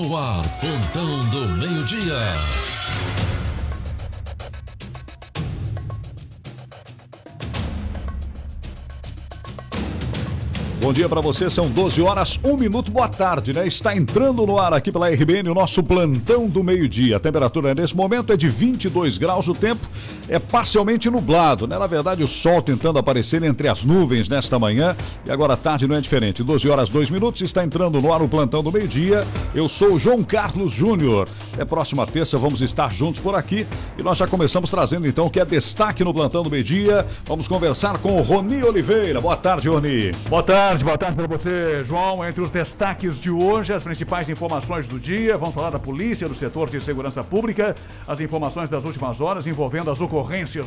no ar, Pontão do Meio-Dia. Bom dia para você, são 12 horas, 1 minuto, boa tarde, né? Está entrando no ar aqui pela RBN o nosso plantão do meio-dia. A temperatura nesse momento é de 22 graus, o tempo é parcialmente nublado, né? Na verdade, o sol tentando aparecer entre as nuvens nesta manhã e agora à tarde não é diferente. 12 horas, 2 minutos, está entrando no ar o plantão do meio-dia. Eu sou o João Carlos Júnior. É próxima terça, vamos estar juntos por aqui e nós já começamos trazendo então o que é destaque no plantão do meio-dia. Vamos conversar com o Roni Oliveira. Boa tarde, Roni. Boa tarde boa tarde para você, João. Entre os destaques de hoje, as principais informações do dia. Vamos falar da polícia, do setor de segurança pública, as informações das últimas horas envolvendo as ocorrências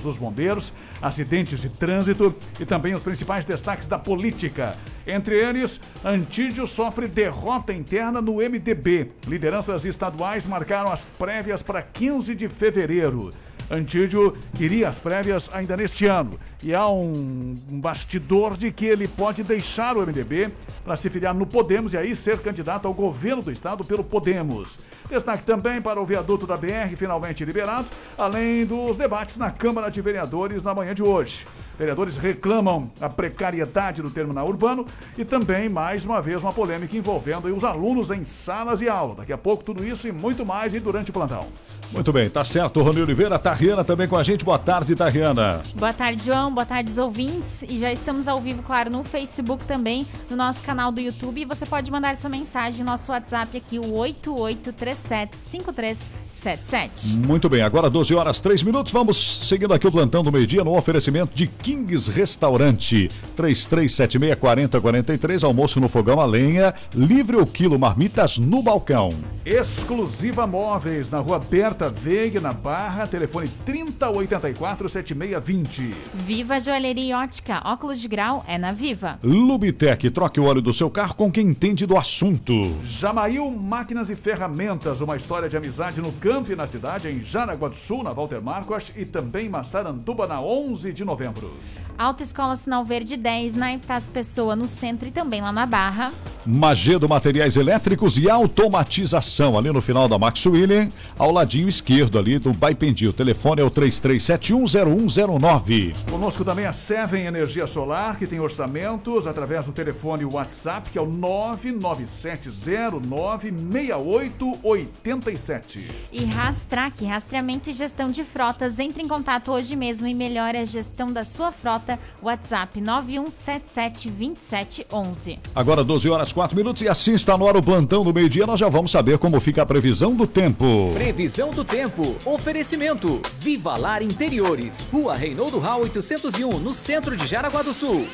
dos bombeiros, acidentes de trânsito e também os principais destaques da política. Entre eles, Antídio sofre derrota interna no MDB. Lideranças estaduais marcaram as prévias para 15 de fevereiro. Antídio iria às prévias ainda neste ano. E há um, um bastidor de que ele pode deixar o MDB para se filiar no Podemos e aí ser candidato ao governo do estado pelo Podemos. Destaque também para o viaduto da BR, finalmente liberado, além dos debates na Câmara de Vereadores na manhã de hoje. Vereadores reclamam a precariedade do terminal urbano e também, mais uma vez, uma polêmica envolvendo os alunos em salas de aula. Daqui a pouco, tudo isso e muito mais e durante o plantão. Muito bem, tá certo. Rony Oliveira, Tarriana também com a gente. Boa tarde, Tarriana. Boa tarde, João. Boa tarde, ouvintes. E já estamos ao vivo, claro, no Facebook também, no nosso canal do YouTube. E você pode mandar sua mensagem no nosso WhatsApp aqui, o 883753 77. Muito bem, agora 12 horas 3 minutos. Vamos seguindo aqui o plantão do meio-dia no oferecimento de Kings Restaurante. 33764043, almoço no fogão a lenha, livre o quilo marmitas no balcão. Exclusiva Móveis, na rua Berta Veiga, na Barra, telefone 3084-7620. Viva Joalheria e Ótica, óculos de grau é na Viva. Lubitec, troque o óleo do seu carro com quem entende do assunto. Jamail Máquinas e Ferramentas, uma história de amizade no campo Camp na cidade, em Jaraguá do Sul, na Walter Marcos e também Massaranduba na 11 de novembro. Autoescola Sinal Verde 10, na Epitácio Pessoa, no centro e também lá na Barra. Magedo Materiais Elétricos e Automatização, ali no final da Max William, ao ladinho esquerdo ali do Baipendi. O telefone é o 33710109. Conosco também a Seven Energia Solar, que tem orçamentos através do telefone WhatsApp, que é o 997096887. E Rastrac, rastreamento e gestão de frotas. Entre em contato hoje mesmo e melhore a gestão da sua frota. WhatsApp 91772711. Agora 12 horas 4 minutos e assim está no ar o plantão do meio-dia. Nós já vamos saber como fica a previsão do tempo. Previsão do tempo. Oferecimento. Viva Lar Interiores. Rua Reinaldo Rau 801, no centro de Jaraguá do Sul.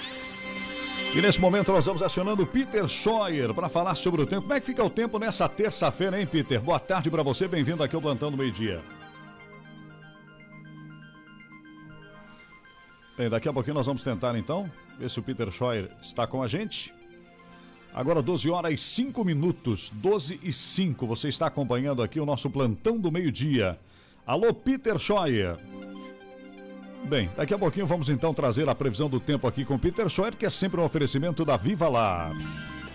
E nesse momento nós vamos acionando o Peter Scheuer para falar sobre o tempo. Como é que fica o tempo nessa terça-feira, hein, Peter? Boa tarde para você, bem-vindo aqui ao Plantão do Meio Dia. Bem, daqui a pouquinho nós vamos tentar então ver se o Peter Scheuer está com a gente. Agora 12 horas e 5 minutos, 12 e 5. Você está acompanhando aqui o nosso Plantão do Meio Dia. Alô, Peter Scheuer. Bem, daqui a pouquinho vamos então trazer a previsão do tempo aqui com Peter Scheuer, que é sempre um oferecimento da Viva Lar.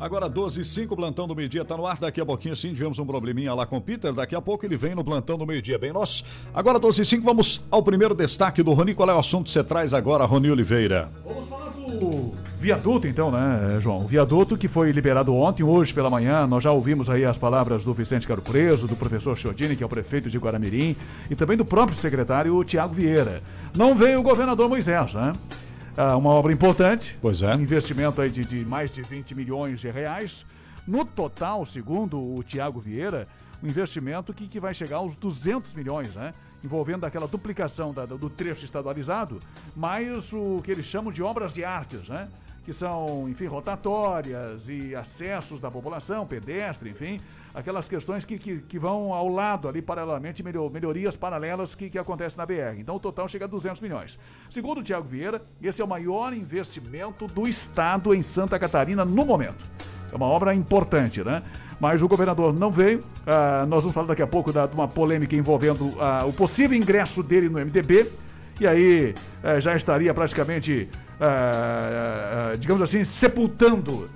Agora 12 e 5, plantão do meio-dia tá no ar. Daqui a pouquinho sim, tivemos um probleminha lá com o Peter. Daqui a pouco ele vem no plantão do meio-dia. Bem, nós. Agora 12 e 5, vamos ao primeiro destaque do Rony. Qual é o assunto que você traz agora, Rony Oliveira? Vamos falar do viaduto, então, né, João? O viaduto que foi liberado ontem, hoje pela manhã. Nós já ouvimos aí as palavras do Vicente Caro Preso, do professor Chiodini, que é o prefeito de Guaramirim, e também do próprio secretário Tiago Vieira. Não veio o governador Moisés, né? Ah, uma obra importante. Pois é. Um investimento aí de, de mais de 20 milhões de reais. No total, segundo o Tiago Vieira, um investimento que, que vai chegar aos 200 milhões, né? Envolvendo aquela duplicação da, do trecho estadualizado, mais o que eles chamam de obras de artes, né? que são, enfim, rotatórias e acessos da população, pedestre, enfim, aquelas questões que, que, que vão ao lado ali, paralelamente, melhor, melhorias paralelas que, que acontecem na BR. Então o total chega a 200 milhões. Segundo o Tiago Vieira, esse é o maior investimento do Estado em Santa Catarina no momento. É uma obra importante, né? Mas o governador não veio. Ah, nós vamos falar daqui a pouco da, de uma polêmica envolvendo ah, o possível ingresso dele no MDB. E aí eh, já estaria praticamente, ah, digamos assim, sepultando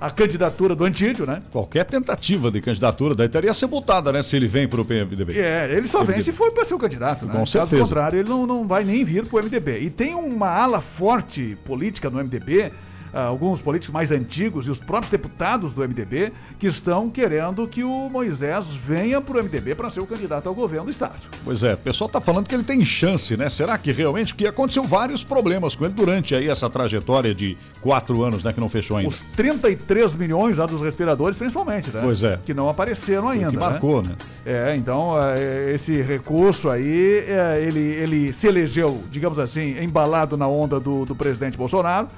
a candidatura do Antídio, né? Qualquer tentativa de candidatura daí teria sepultada, né? Se ele vem para o PMDB. É, ele só vem se for para ser o candidato, né? Com Caso certeza. contrário, ele não, não vai nem vir para o MDB. E tem uma ala forte política no MDB, alguns políticos mais antigos e os próprios deputados do MDB que estão querendo que o Moisés venha para o MDB para ser o candidato ao governo do Estado. Pois é, o pessoal tá falando que ele tem chance, né? Será que realmente? Porque aconteceu vários problemas com ele durante aí essa trajetória de quatro anos, né? Que não fechou ainda. Os 33 milhões lá dos respiradores, principalmente, né? Pois é. Que não apareceram ainda. que né? marcou, né? É, então é, esse recurso aí, é, ele, ele se elegeu, digamos assim, embalado na onda do, do presidente Bolsonaro.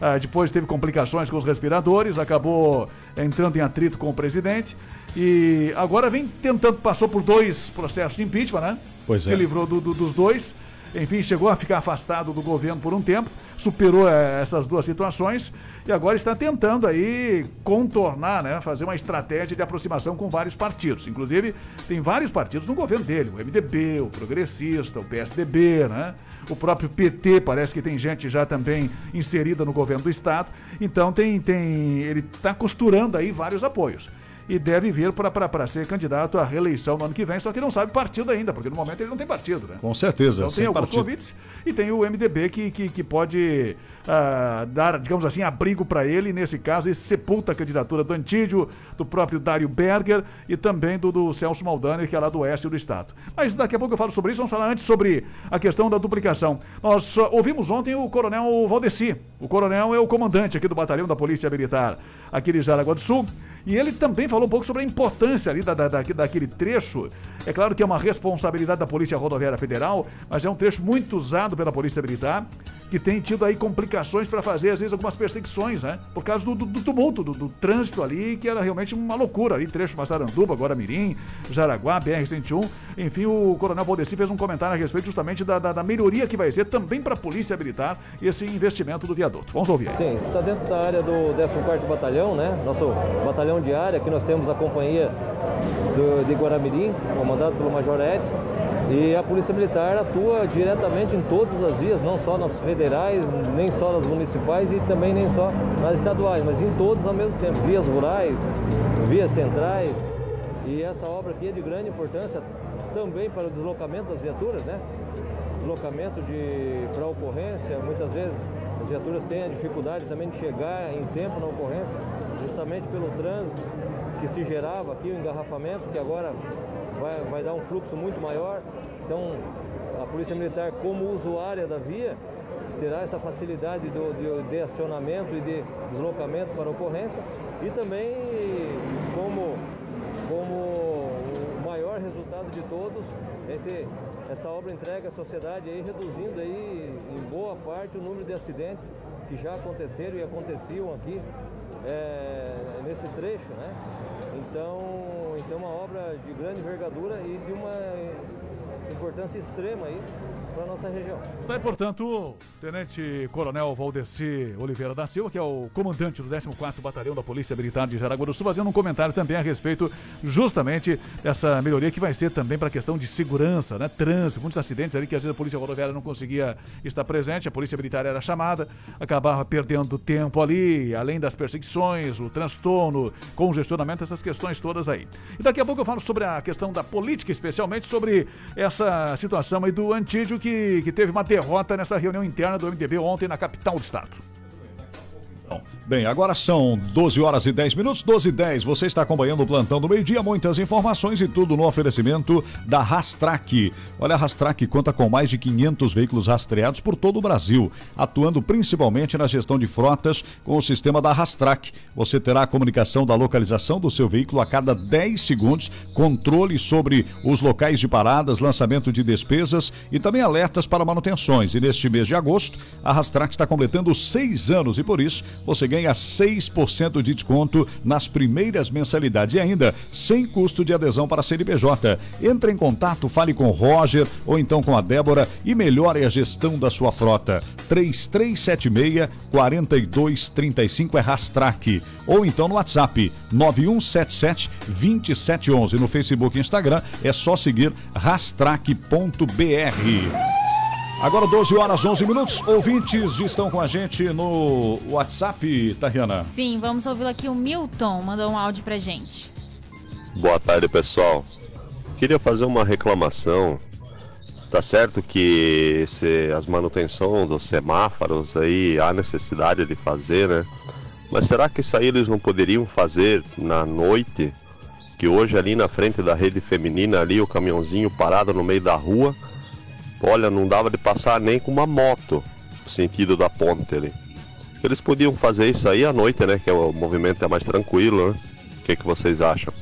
Ah, depois teve complicações com os respiradores, acabou entrando em atrito com o presidente. E agora vem tentando, passou por dois processos de impeachment, né? Pois se é. livrou do- do- dos dois. Enfim, chegou a ficar afastado do governo por um tempo, superou eh, essas duas situações e agora está tentando aí contornar, né, fazer uma estratégia de aproximação com vários partidos. Inclusive, tem vários partidos no governo dele, o MDB, o Progressista, o PSDB, né? O próprio PT parece que tem gente já também inserida no governo do estado. Então tem tem ele está costurando aí vários apoios e deve vir para ser candidato à reeleição no ano que vem, só que não sabe partido ainda, porque no momento ele não tem partido, né? Com certeza. Então tem alguns partido. convites e tem o MDB que, que, que pode ah, dar, digamos assim, abrigo para ele, nesse caso, e sepulta a candidatura do Antídio, do próprio Dário Berger e também do, do Celso Maldaner, que é lá do oeste do estado. Mas daqui a pouco eu falo sobre isso, vamos falar antes sobre a questão da duplicação. Nós ah, ouvimos ontem o coronel Valdeci. O coronel é o comandante aqui do batalhão da Polícia Militar aqui de Jaraguá do Sul. E ele também falou um pouco sobre a importância ali da, da, da- daquele trecho. É claro que é uma responsabilidade da Polícia Rodoviária Federal, mas é um trecho muito usado pela Polícia Militar, que tem tido aí complicações para fazer, às vezes, algumas perseguições, né? Por causa do, do- do tumulto, do, do trânsito ali, que era realmente uma loucura ali. Trecho Massaranduba, agora Mirim, Jaraguá, BR-101. Enfim, o Coronel Valdeci fez um comentário a respeito justamente da, da- da melhoria que vai ser também para a Polícia Militar esse investimento do viaduto. Vamos ouvir aí. Sim, está dentro da área do 14º Batalhão, né? Nosso batalhão de área, aqui nós temos a companhia do, de Guaramirim, comandado pelo Major Edson, e a Polícia Militar atua diretamente em todas as vias, não só nas federais, nem só nas municipais e também nem só nas estaduais, mas em todas ao mesmo tempo, vias rurais, vias centrais, e essa obra aqui é de grande importância também para o deslocamento das viaturas, né? Deslocamento de para ocorrência, muitas vezes as viaturas têm a dificuldade também de chegar em tempo na ocorrência, justamente pelo trânsito que se gerava aqui, o engarrafamento, que agora vai, vai dar um fluxo muito maior. Então, a Polícia Militar, como usuária da via, terá essa facilidade do- de, de acionamento e de deslocamento para ocorrência e também como, como o maior resultado de todos, esse, essa obra entrega à sociedade aí, reduzindo aí em boa parte o número de acidentes que já aconteceram e aconteciam aqui é, nesse trecho, né? Então, então é uma obra de grande envergadura e de uma importância extrema aí para a nossa região. Está aí, portanto, Tenente Coronel Valdeci Oliveira da Silva, que é o comandante do 14º Batalhão da Polícia Militar de Jaraguá do Sul, fazendo um comentário também a respeito justamente dessa melhoria que vai ser também para a questão de segurança, né? Trânsito, muitos acidentes ali que às vezes a Polícia Rodoviária não conseguia estar presente, a Polícia Militar era chamada, acabava perdendo tempo ali, além das perseguições, o transtorno, congestionamento, essas questões todas aí. E daqui a pouco eu falo sobre a questão da política, especialmente sobre essa situação aí do Antídio, que, que teve uma derrota nessa reunião interna do MDB ontem na capital do estado. Bem, agora são 12 horas e 10 minutos, 12 e 10. Você está acompanhando o plantão do meio-dia, muitas informações e tudo no oferecimento da Rastrac. Olha, a Rastrac conta com mais de 500 veículos rastreados por todo o Brasil, atuando principalmente na gestão de frotas com o sistema da Rastrac. Você terá a comunicação da localização do seu veículo a cada 10 segundos, controle sobre os locais de paradas, lançamento de despesas e também alertas para manutenções. E neste mês de agosto, a Rastrac está completando seis anos e por isso você ganha ganha 6% de desconto nas primeiras mensalidades e ainda sem custo de adesão para a CNPJ. Entre em contato, fale com o Roger ou então com a Débora e melhore a gestão da sua frota. 3376 4235 é Rastrac. Ou então no WhatsApp 9177 2711. No Facebook e Instagram é só seguir rastrac.br. Agora 12 horas 11 minutos. Ouvintes estão com a gente no WhatsApp, Tariana. Sim, vamos ouvi-lo aqui. O Milton mandou um áudio pra gente. Boa tarde, pessoal. Queria fazer uma reclamação. Tá certo que se as manutenção dos semáforos aí há necessidade de fazer, né? Mas será que isso aí eles não poderiam fazer na noite? Que hoje ali na frente da rede feminina ali o caminhãozinho parado no meio da rua Olha, não dava de passar nem com uma moto sentido da ponte ali. Eles podiam fazer isso aí à noite, né? Que o movimento é mais tranquilo, né? O que, que vocês acham?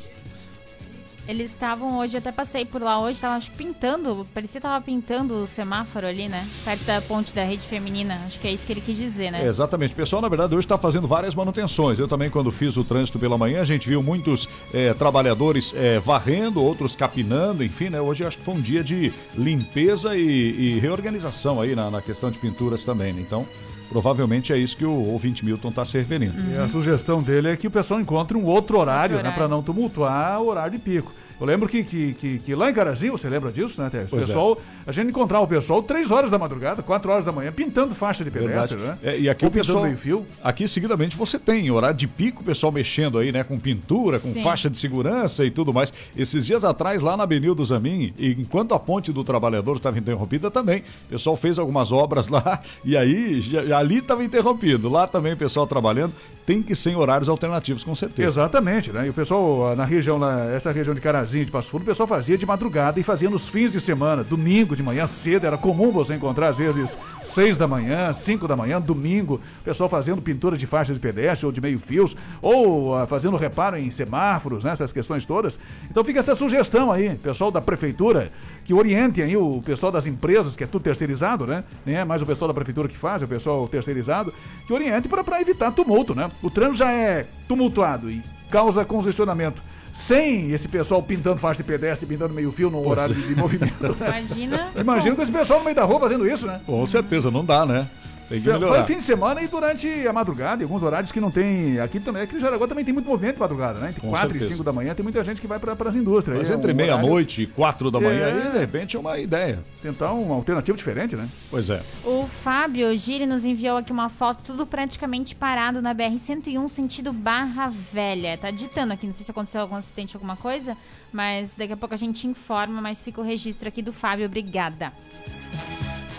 Eles estavam hoje, até passei por lá hoje, estavam pintando, parecia que tava pintando o semáforo ali, né? Perto da ponte da rede feminina. Acho que é isso que ele quis dizer, né? É, exatamente. O pessoal, na verdade, hoje está fazendo várias manutenções. Eu também, quando fiz o trânsito pela manhã, a gente viu muitos é, trabalhadores é, varrendo, outros capinando, enfim, né? Hoje acho que foi um dia de limpeza e, e reorganização aí na, na, questão de pinturas também, né? Então, provavelmente é isso que o ouvinte Milton está se referindo. Uhum. E a sugestão dele é que o pessoal encontre um outro horário, outro horário. né? Para não tumultuar o horário de pico. Eu lembro que, que, que, que lá em Carazinho, você lembra disso, né, Tércio? O é. pessoal, é. a gente encontrava o pessoal três horas da madrugada, quatro horas da manhã, pintando faixa de pedestre, né? É, e aqui Ou o pessoal, fio. Aqui, seguidamente, você tem horário de pico, o pessoal mexendo aí, né, com pintura, com Sim. faixa de segurança e tudo mais. Esses dias atrás, lá na Avenida do Zamin, enquanto a ponte do trabalhador estava interrompida também, o pessoal fez algumas obras lá e aí já, ali estava interrompido. Lá também o pessoal trabalhando tem que ser em horários alternativos, com certeza. Exatamente, né? E o pessoal, na região, na, essa região de Carazinho, de Passo Fundo, o pessoal fazia de madrugada e fazia nos fins de semana, domingo de manhã cedo, era comum você encontrar às vezes seis da manhã, cinco da manhã, domingo, o pessoal fazendo pintura de faixas de pedestre ou de meio fios, ou uh, fazendo reparo em semáforos, né, essas questões todas. Então fica essa sugestão aí, pessoal da prefeitura, que orientem aí o pessoal das empresas, que é tudo terceirizado, né? Nem é mais o pessoal da prefeitura que faz, é o pessoal terceirizado, que oriente para evitar tumulto, né? O trânsito já é tumultuado e causa congestionamento sem esse pessoal pintando faixa de pedestre, pintando meio fio no horário de, de movimento. Imagina. Imagina com esse pessoal no meio da rua fazendo isso, né? Com certeza, não dá, né? Tem que melhorar. Foi fim de semana e durante a madrugada, em alguns horários que não tem. Aqui também, aqui em Jaraguá também tem muito movimento de madrugada, né? Entre 4 e 5 da manhã tem muita gente que vai para as indústrias. Mas é entre um meia-noite e 4 da manhã, é... aí de repente é uma ideia. Tentar uma alternativa diferente, né? Pois é. O Fábio Giri nos enviou aqui uma foto, tudo praticamente parado na BR-101, sentido Barra Velha. Tá ditando aqui, não sei se aconteceu algum acidente, alguma coisa, mas daqui a pouco a gente informa, mas fica o registro aqui do Fábio. Obrigada.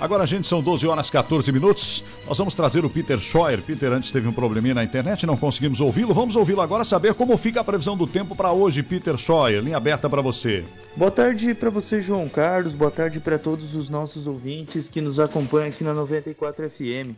Agora, gente, são 12 horas 14 minutos. Nós vamos trazer o Peter Scheuer. Peter antes teve um probleminha na internet, não conseguimos ouvi-lo. Vamos ouvi-lo agora, saber como fica a previsão do tempo para hoje. Peter Scheuer, linha aberta para você. Boa tarde para você, João Carlos. Boa tarde para todos os nossos ouvintes que nos acompanham aqui na 94 FM.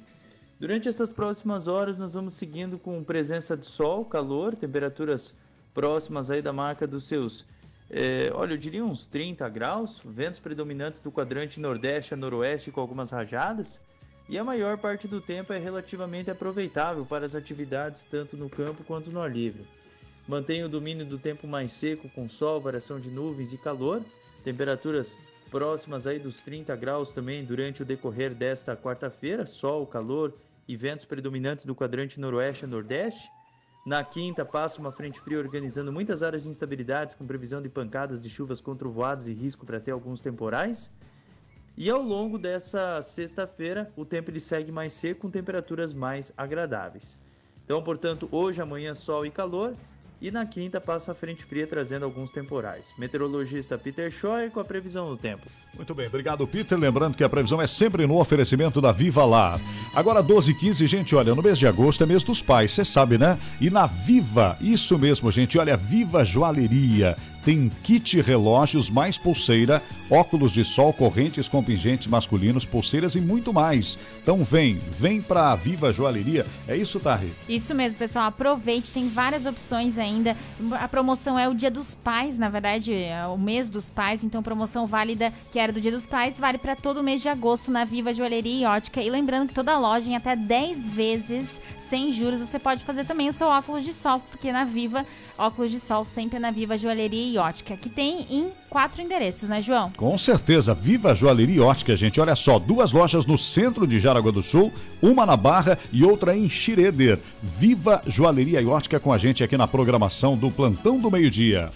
Durante essas próximas horas, nós vamos seguindo com presença de sol, calor, temperaturas próximas aí da marca dos seus é, olha, eu diria uns 30 graus, ventos predominantes do quadrante nordeste a noroeste com algumas rajadas, e a maior parte do tempo é relativamente aproveitável para as atividades tanto no campo quanto no ar livre. Mantém o domínio do tempo mais seco com sol, variação de nuvens e calor, temperaturas próximas aí dos 30 graus também durante o decorrer desta quarta-feira, sol, calor e ventos predominantes do quadrante noroeste a nordeste. Na quinta, passa uma frente fria organizando muitas áreas de instabilidades, com previsão de pancadas de chuvas com e risco para até alguns temporais. E ao longo dessa sexta-feira, o tempo ele segue mais seco, com temperaturas mais agradáveis. Então, portanto, hoje, amanhã, sol e calor. E na quinta passa a frente fria trazendo alguns temporais. Meteorologista Peter Scheuer com a previsão do tempo. Muito bem, obrigado Peter. Lembrando que a previsão é sempre no oferecimento da Viva Lá. Agora 12 e 15, gente, olha, no mês de agosto é mês dos pais, você sabe, né? E na Viva, isso mesmo, gente, olha, Viva Joalheria tem kit relógios mais pulseira, óculos de sol, correntes com pingentes masculinos, pulseiras e muito mais. Então vem, vem pra Viva Joalheria. É isso, Tarri? Isso mesmo, pessoal. Aproveite, tem várias opções ainda. A promoção é o Dia dos Pais, na verdade, é o mês dos pais, então promoção válida que era do Dia dos Pais, vale para todo o mês de agosto na Viva Joalheria e Ótica. E lembrando que toda loja em até 10 vezes sem juros, você pode fazer também o seu óculos de sol, porque na Viva, óculos de sol sempre na Viva Joalheria e Ótica, que tem em quatro endereços, né, João? Com certeza, Viva Joalheria e Ótica, gente. Olha só, duas lojas no centro de Jaraguá do Sul, uma na Barra e outra em Xireder. Viva Joalheria e Ótica com a gente aqui na programação do Plantão do Meio-Dia.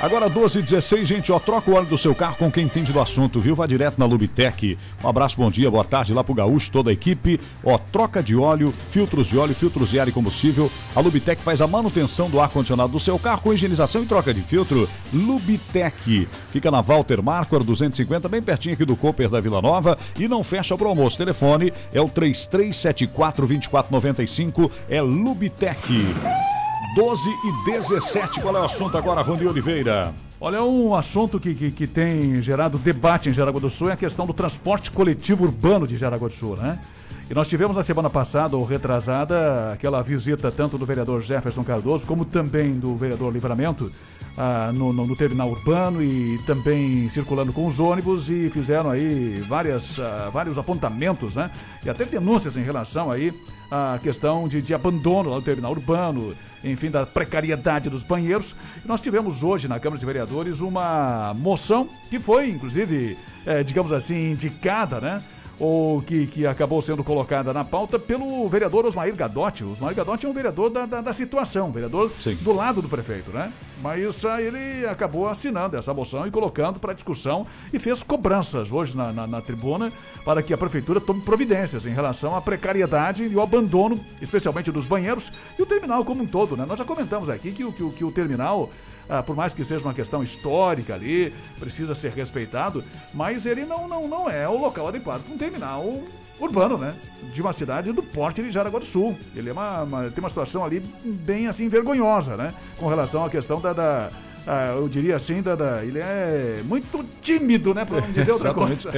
Agora 12 e 16, gente, ó, troca o óleo do seu carro com quem entende do assunto, viu? Vá direto na Lubitec. Um abraço, bom dia, boa tarde lá pro Gaúcho, toda a equipe. Ó, troca de óleo, filtros de óleo, filtros de ar e combustível. A Lubitec faz a manutenção do ar-condicionado do seu carro com higienização e troca de filtro. Lubitec. Fica na Walter Marquardt 250, bem pertinho aqui do Cooper da Vila Nova e não fecha pro almoço. Telefone é o 3374 2495, é Lubitec. 12 e 17. Qual é o assunto agora, Rony Oliveira? Olha, um assunto que, que, que, tem gerado debate em Jaraguá do Sul é a questão do transporte coletivo urbano de Jaraguá do Sul, né? E nós tivemos na semana passada, ou retrasada, aquela visita tanto do vereador Jefferson Cardoso, como também do vereador Livramento, ah, no, no, no, terminal urbano e também circulando com os ônibus e fizeram aí várias, ah, vários apontamentos, né? E até denúncias em relação aí à questão de, de abandono lá no terminal urbano, enfim, da precariedade dos banheiros. E nós tivemos hoje na Câmara de Vereadores uma moção que foi, inclusive, eh, digamos assim, indicada, né? Ou que, que acabou sendo colocada na pauta pelo vereador Osmair Gadotti. O Osmair Gadotti é um vereador da, da, da situação, vereador Sim. do lado do prefeito, né? Mas uh, ele acabou assinando essa moção e colocando para discussão e fez cobranças hoje na, na, na, tribuna para que a prefeitura tome providências em relação à precariedade e o abandono, especialmente dos banheiros e o terminal como um todo, né? Nós já comentamos aqui que, que, que o terminal ah, por mais que seja uma questão histórica ali, precisa ser respeitado, mas ele não, não, não é o local adequado para um terminal urbano, né? De uma cidade do porte de Jaraguá do Sul. Ele é uma, uma, tem uma situação ali bem assim vergonhosa, né? Com relação à questão da, da ah, eu diria assim, Dada, ele é muito tímido, né? Pra não dizer outra coisa.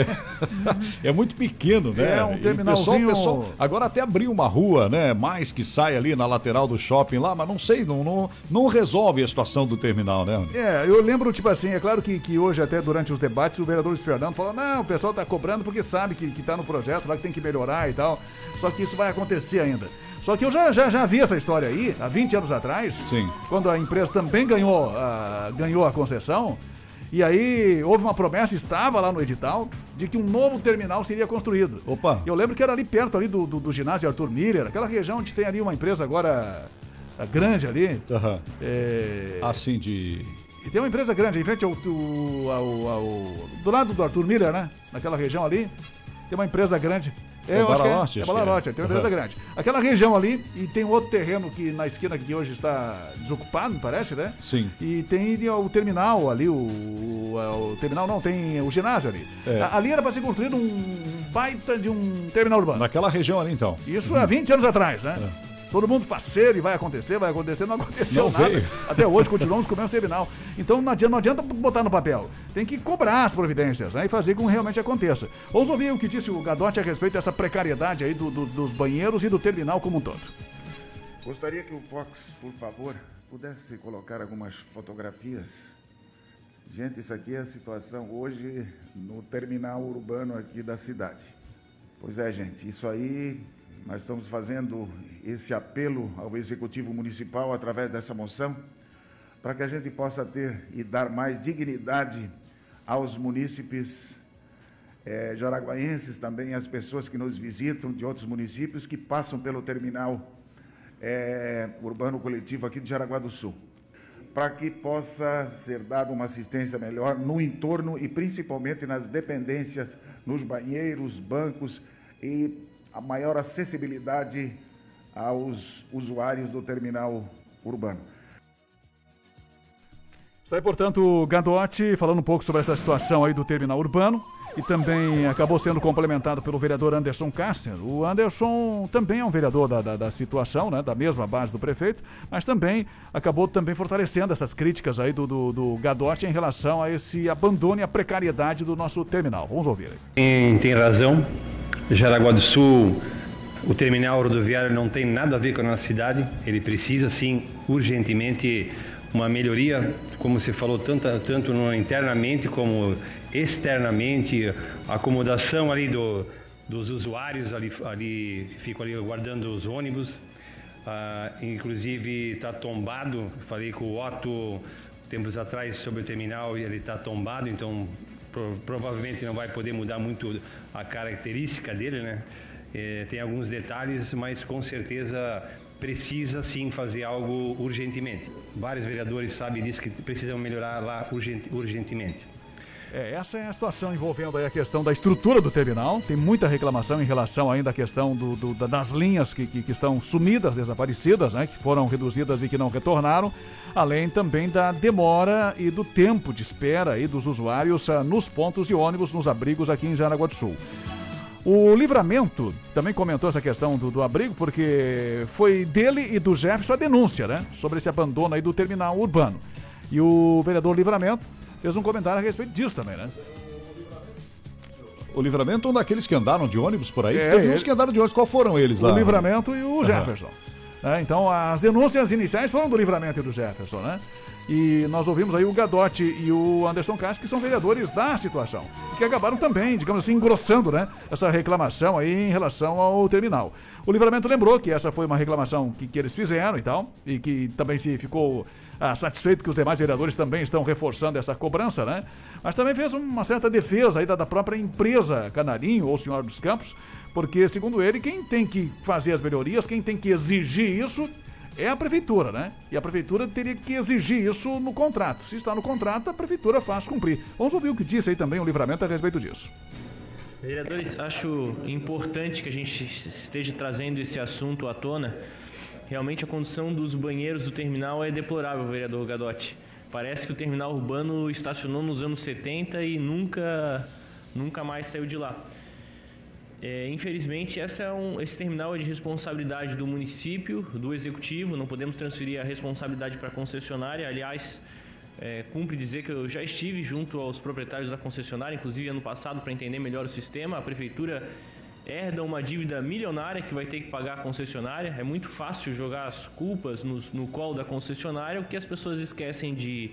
É, é muito pequeno, né? É um terminalzinho... Pessoal, pessoal, agora até abriu uma rua, né? Mais que sai ali na lateral do shopping lá, mas não sei, não, não, não resolve a situação do terminal, né? É, eu lembro, tipo assim, é claro que, que hoje até durante os debates o vereador Luiz Fernando falou, não, o pessoal tá cobrando porque sabe que, que tá no projeto lá que tem que melhorar e tal. Só que isso vai acontecer ainda. Só que eu já, já, já vi essa história aí, há 20 anos atrás, Sim. quando a empresa também ganhou, uh, ganhou a concessão. E aí houve uma promessa, estava lá no edital, de que um novo terminal seria construído. Opa! Eu lembro que era ali perto ali do, do, do ginásio Arthur Miller, aquela região onde tem ali uma empresa agora grande ali. Uhum. É... Assim de. E tem uma empresa grande em frente ao, ao, ao, ao, Do lado do Arthur Miller, né? Naquela região ali. Tem uma empresa grande. É, é Balarote? É, é Balarote, tem uma uhum. grande. Aquela região ali, e tem outro terreno que na esquina que hoje está desocupado, parece, né? Sim. E tem o terminal ali, o, o, o terminal não, tem o ginásio ali. É. Ali era para ser construído um baita de um terminal urbano. Naquela região ali, então. Isso há 20 anos atrás, né? É. Todo mundo faceiro e vai acontecer, vai acontecer, não aconteceu não nada. Veio. Até hoje continuamos comendo terminal. Então não adianta, não adianta botar no papel. Tem que cobrar as providências né, e fazer com que realmente aconteça. Vamos ouvir o que disse o Gadotti a respeito dessa precariedade aí do, do, dos banheiros e do terminal como um todo. Gostaria que o Fox, por favor, pudesse colocar algumas fotografias. Gente, isso aqui é a situação hoje no terminal urbano aqui da cidade. Pois é, gente, isso aí nós estamos fazendo esse apelo ao Executivo Municipal através dessa moção, para que a gente possa ter e dar mais dignidade aos munícipes é, jaraguaenses, também às pessoas que nos visitam de outros municípios que passam pelo terminal é, urbano coletivo aqui de Jaraguá do Sul, para que possa ser dada uma assistência melhor no entorno e principalmente nas dependências, nos banheiros, bancos e a maior acessibilidade aos usuários do terminal urbano. Está aí, portanto, o Gadotti falando um pouco sobre essa situação aí do terminal urbano e também acabou sendo complementado pelo vereador Anderson Caster. O Anderson também é um vereador da, da, da, situação, né, da mesma base do prefeito, mas também acabou também fortalecendo essas críticas aí do, do, do Gadotti em relação a esse abandono e a precariedade do nosso terminal. Vamos ouvir aí. Tem, tem razão. Jaraguá do Sul, o terminal rodoviário não tem nada a ver com a nossa cidade. Ele precisa, sim, urgentemente uma melhoria, como você falou, tanto, tanto internamente como externamente, acomodação ali do, dos usuários, ali, ali ficam ali guardando os ônibus, ah, inclusive está tombado, falei com o Otto tempos atrás sobre o terminal e ele está tombado, então pro, provavelmente não vai poder mudar muito a característica dele, né? É, tem alguns detalhes, mas com certeza precisa sim fazer algo urgentemente. Vários vereadores sabem disso que precisam melhorar lá urgente, urgentemente. É, essa é a situação envolvendo a questão da estrutura do terminal. Tem muita reclamação em relação ainda à questão do, do, das linhas que, que, que, estão sumidas, desaparecidas, né, que foram reduzidas e que não retornaram, além também da demora e do tempo de espera aí dos usuários uh, nos pontos de ônibus, nos abrigos aqui em Jaraguá do Sul. O Livramento também comentou essa questão do, do, abrigo, porque foi dele e do Jefferson a denúncia, né? Sobre esse abandono aí do terminal urbano. E o vereador Livramento fez um comentário a respeito disso também, né? O Livramento é um daqueles que andaram de ônibus por aí? É, Teve uns que andaram de ônibus, qual foram eles lá? O Livramento e o Jefferson. Uhum. É, então, as denúncias iniciais foram do Livramento e do Jefferson, né? E nós ouvimos aí o Gadotti e o Anderson Castro, que são vereadores da situação. Que acabaram também, digamos assim, engrossando né, essa reclamação aí em relação ao terminal. O Livramento lembrou que essa foi uma reclamação que, que eles fizeram e tal, e que também se ficou ah, satisfeito que os demais vereadores também estão reforçando essa cobrança, né? Mas também fez uma certa defesa aí da, da própria empresa Canarinho ou Senhora dos Campos, porque, segundo ele, quem tem que fazer as melhorias, quem tem que exigir isso é a prefeitura, né? E a prefeitura teria que exigir isso no contrato. Se está no contrato, a prefeitura faz cumprir. Vamos ouvir o que disse aí também o livramento a respeito disso. Vereadores, acho importante que a gente esteja trazendo esse assunto à tona. Realmente a condição dos banheiros do terminal é deplorável, vereador Gadotti. Parece que o terminal urbano estacionou nos anos 70 e nunca, nunca mais saiu de lá. É, infelizmente, essa é um, esse terminal é de responsabilidade do município, do executivo, não podemos transferir a responsabilidade para a concessionária. Aliás, é, cumpre dizer que eu já estive junto aos proprietários da concessionária, inclusive ano passado, para entender melhor o sistema. A prefeitura herda uma dívida milionária que vai ter que pagar a concessionária. É muito fácil jogar as culpas no, no colo da concessionária. O que as pessoas esquecem de,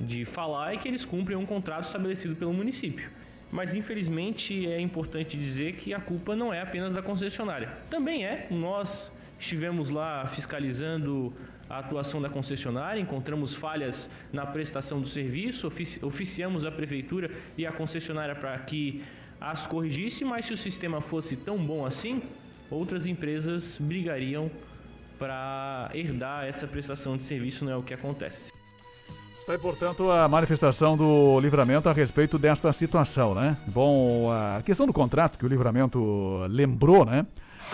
de falar é que eles cumprem um contrato estabelecido pelo município. Mas infelizmente é importante dizer que a culpa não é apenas da concessionária. Também é, nós estivemos lá fiscalizando a atuação da concessionária, encontramos falhas na prestação do serviço, ofici oficiamos a prefeitura e a concessionária para que as corrigisse, mas se o sistema fosse tão bom assim, outras empresas brigariam para herdar essa prestação de serviço, não é o que acontece. Está aí, portanto, a manifestação do Livramento a respeito desta situação, né? Bom, a questão do contrato que o Livramento lembrou, né?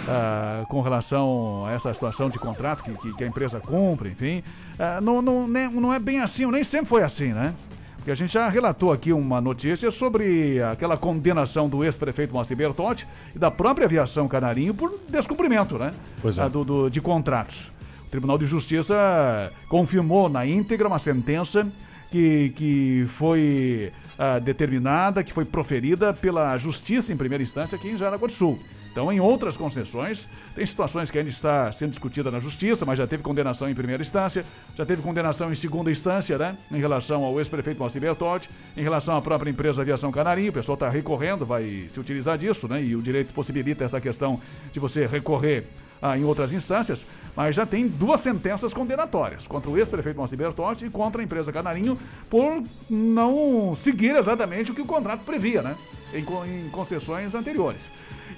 Ah, com relação a essa situação de contrato que, que a empresa cumpre, enfim, ah, não, não, né, não é bem assim, nem sempre foi assim, né? Porque a gente já relatou aqui uma notícia sobre aquela condenação do ex-prefeito Moacir Bertotti e da própria aviação Canarinho por descumprimento, né? Pois é. Ah, do, do, de contratos. Tribunal de Justiça confirmou na íntegra uma sentença que, que foi uh, determinada, que foi proferida pela Justiça em primeira instância aqui em Jaraguá do Sul. Então, em outras concessões, tem situações que ainda está sendo discutida na justiça, mas já teve condenação em primeira instância, já teve condenação em segunda instância, né? Em relação ao ex-prefeito Moacir Bertotti, em relação à própria empresa Aviação Canarinho, o pessoal está recorrendo, vai se utilizar disso, né? E o direito possibilita essa questão de você recorrer ah, em outras instâncias, mas já tem duas sentenças condenatórias contra o ex-prefeito Moacir Bertotti e contra a empresa Canarinho por não seguir exatamente o que o contrato previa, né? Em, em concessões anteriores.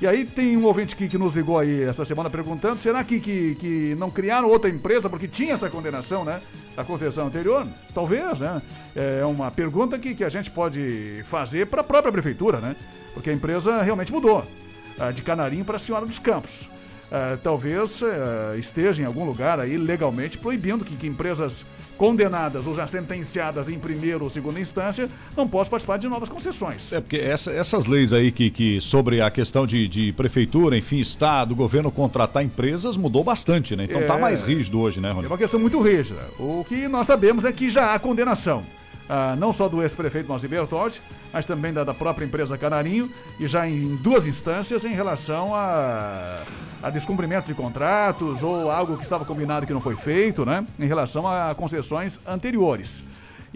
E aí tem um ouvinte que, que nos ligou aí essa semana perguntando, será que, que, que não criaram outra empresa porque tinha essa condenação, né? Da concessão anterior? Talvez, né? É uma pergunta que, que a gente pode fazer para a própria prefeitura, né? Porque a empresa realmente mudou. De Canarinho para a Senhora dos Campos. Ah, talvez ah, esteja em algum lugar aí legalmente proibindo que, que empresas condenadas ou já sentenciadas em primeira ou segunda instância não possam participar de novas concessões. É porque essa- essas leis aí que, que sobre a questão de, de prefeitura, enfim, Estado, governo contratar empresas mudou bastante, né? Então tá É. mais rígido hoje, né, É Rony? uma questão muito rígida. O que nós sabemos é que já há condenação. Ah, não só do ex-prefeito Márcio Bertotti, mas também da, da própria empresa Canarinho, e já em duas instâncias em relação a, a descumprimento de contratos ou algo que estava combinado que não foi feito, né? Em relação a concessões anteriores.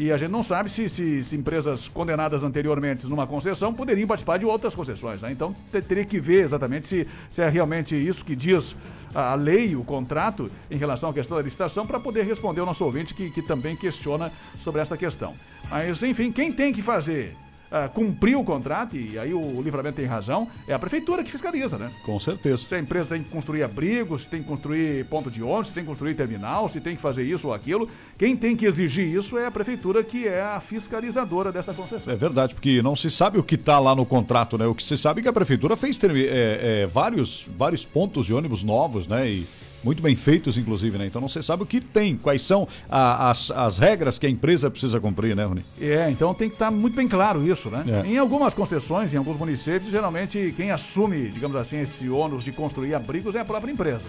E a gente não sabe se, se- se empresas condenadas anteriormente numa concessão poderiam participar de outras concessões. né? Então te- teria que ver exatamente se, se é realmente isso que diz a, a lei, o contrato, em relação à questão da licitação, para poder responder ao nosso ouvinte que, que também questiona sobre essa questão. Mas, enfim, quem tem que fazer ah, cumprir o contrato, e aí o, livramento tem razão, é a prefeitura que fiscaliza, né? Com certeza. Se a empresa tem que construir abrigos, se tem que construir ponto de ônibus, se tem que construir terminal, se tem que fazer isso ou aquilo, quem tem que exigir isso é a prefeitura, que é a fiscalizadora dessa concessão. É verdade, porque não se sabe o que está lá no contrato, né? O que se sabe é que a prefeitura fez termi- é, é, vários, vários pontos de ônibus novos, né? E muito bem feitos, inclusive, né? Então não se sabe o que tem, quais são a- as, as regras que a empresa precisa cumprir, né, Rony? É, então tem que estar muito bem claro isso, né? É. Em algumas concessões, em alguns municípios, geralmente quem assume, digamos assim, esse ônus de construir abrigos é a própria empresa,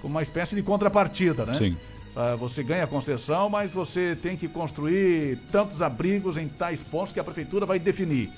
como uma espécie de contrapartida, né? Sim. Ah, você ganha a concessão, mas você tem que construir tantos abrigos em tais pontos que a prefeitura vai definir.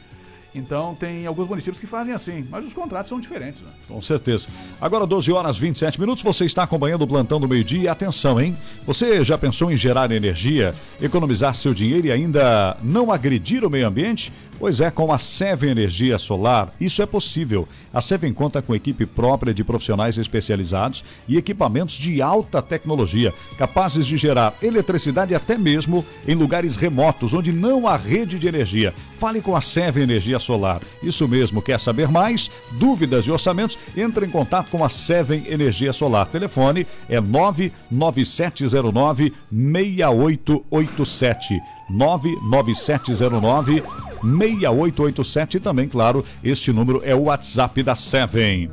Então tem alguns municípios que fazem assim, mas os contratos são diferentes, né? Com certeza. Agora, 12 horas 27 minutos, você está acompanhando o plantão do meio-dia. Atenção, hein? Você já pensou em gerar energia, economizar seu dinheiro e ainda não agredir o meio ambiente? Pois é, com a Seve Energia Solar, isso é possível. A Seven conta com equipe própria de profissionais especializados e equipamentos de alta tecnologia, capazes de gerar eletricidade até mesmo em lugares remotos, onde não há rede de energia. Fale com a Seven Energia Solar. Isso mesmo, quer saber mais? Dúvidas e orçamentos? Entre em contato com a Seven Energia Solar. Telefone é 99709 6887. 99709 6887 e também, claro, este número é o WhatsApp da Seven.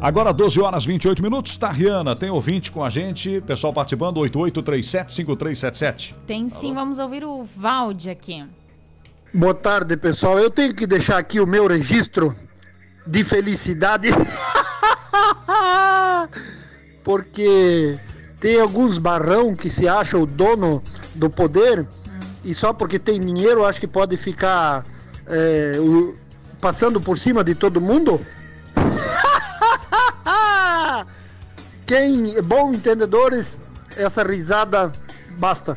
Agora 12 horas 28 minutos, Tariana, tem ouvinte com a gente, pessoal participando 88375377. Tem sim, vamos ouvir o Valde aqui. Boa tarde, pessoal. Eu tenho que deixar aqui o meu registro de felicidade. porque tem alguns barrão que se acha o dono do poder e só porque tem dinheiro acho que pode ficar é, o- passando por cima de todo mundo. Quem é bom entendedores, essa risada basta.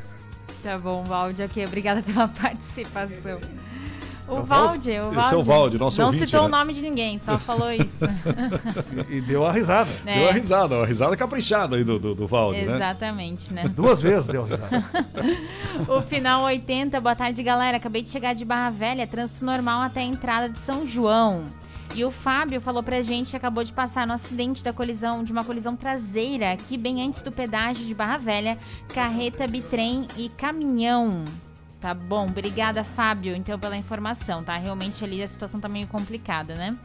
Tá bom, Valde aqui. Obrigada pela participação. O É o Valde, o Valde. Esse é o Valde, nosso Não ouvinte, citou né? o nome de ninguém, só falou isso. E, e deu a risada. É. Deu a risada, uma risada caprichada aí do, do, do Valde, né? Exatamente, né? Duas vezes deu a risada. O final 80, boa tarde, galera. Acabei de chegar de Barra Velha, trânsito normal até a entrada de São João. E o Fábio falou pra gente que acabou de passar no acidente da colisão, de uma colisão traseira, aqui bem antes do pedágio de Barra Velha, carreta, bitrem e caminhão. Tá bom, obrigada, Fábio, então, pela informação, tá? Realmente ali a situação tá meio complicada, né?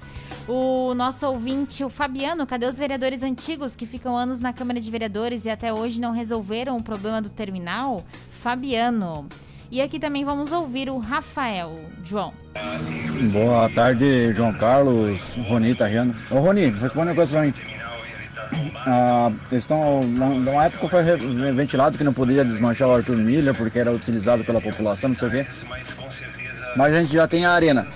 O nosso ouvinte, o Fabiano, cadê os vereadores antigos que ficam anos na Câmara de Vereadores e até hoje não resolveram o problema do terminal? Fabiano. E aqui também vamos ouvir o Rafael. João. Boa tarde, João Carlos, Roni Tarriano. Ô Roni, responde uma coisa pra mim. A questão, numa época foi ventilado que não poderia desmanchar o Arthur Miller porque era utilizado pela população, não sei o quê. Mas a gente já tem a arena.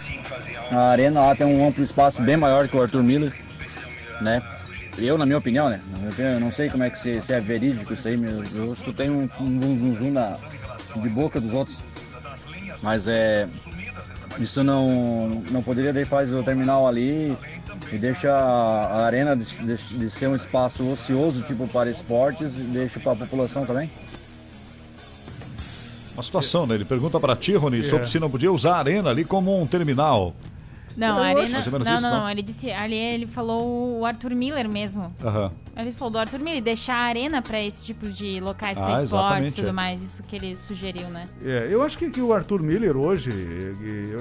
A arena lá tem um amplo espaço bem maior que o Arthur Miller, né? Eu, na minha opinião, né? Eu não sei como é que se, se é verídico isso aí, eu escutei um, um zum, zum na, de boca dos outros. Mas é. Isso não, não poderia faz o terminal ali e deixa a arena de, de- de ser um espaço ocioso, tipo para esportes, e deixa para a população também? Uma situação, né? Ele pergunta pra ti, Rony, É. sobre se não podia usar a arena ali como um terminal. Não, Eu ali acho não, mais ou menos não, isso, não, não? ele disse, ali ele falou o Arthur Miller mesmo. Aham. Ele falou do Arthur Miller, deixar a arena pra esse tipo de locais pra Ah, esportes e tudo é. mais, isso que ele sugeriu, né? É, eu acho que, que o Arthur Miller hoje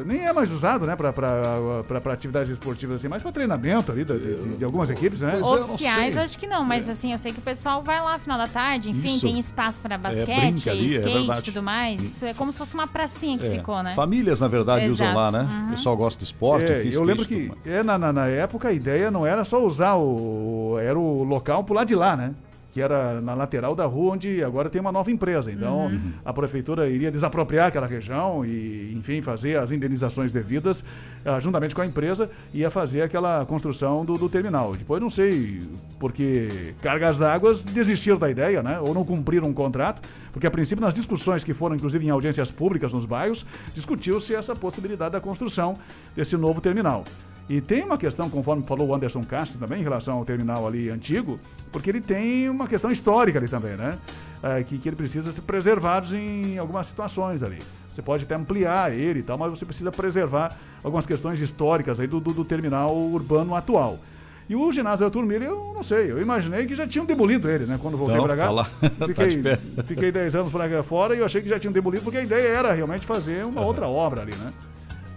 nem é mais usado, né, pra, pra, pra, pra atividades esportivas assim, mas pra treinamento ali da- de, de algumas equipes, né? Oficiais, acho que não, mas assim, eu sei que o pessoal vai lá final da tarde, enfim, Isso. tem espaço pra basquete, brinca ali, é skate e tudo mais. Isso é como se fosse uma pracinha que É. ficou, né? Famílias, na verdade, usam lá, Exato. né? Uhum. O pessoal gosta de esporte, É, eu lembro que é, na, na, na época a ideia não era só usar o. Era o local pro lado de lá, né? Que era na lateral da rua, onde agora tem uma nova empresa. Então, Uhum. a prefeitura iria desapropriar aquela região e, enfim, fazer as indenizações devidas, ah, juntamente com a empresa, ia fazer aquela construção do, do terminal. Depois, não sei, porque cargas d'água desistiram da ideia, né? Ou não cumpriram um contrato, porque a princípio, nas discussões que foram, inclusive, em audiências públicas nos bairros, discutiu-se essa possibilidade da construção desse novo terminal. E tem uma questão, conforme falou o Anderson Castro também, em relação ao terminal ali antigo, porque ele tem uma questão histórica ali também, né? É, que, que ele precisa ser preservado em algumas situações ali. Você pode até ampliar ele e tal, mas você precisa preservar algumas questões históricas aí do, do, do terminal urbano atual. E o ginásio Arthur Miller, eu não sei, eu imaginei que já tinham demolido ele, né? Quando voltei pra cá. tá lá, tá fiquei, de pé. fiquei 10 anos cá fora e eu achei que já tinham demolido, porque a ideia era realmente fazer uma outra obra ali, né?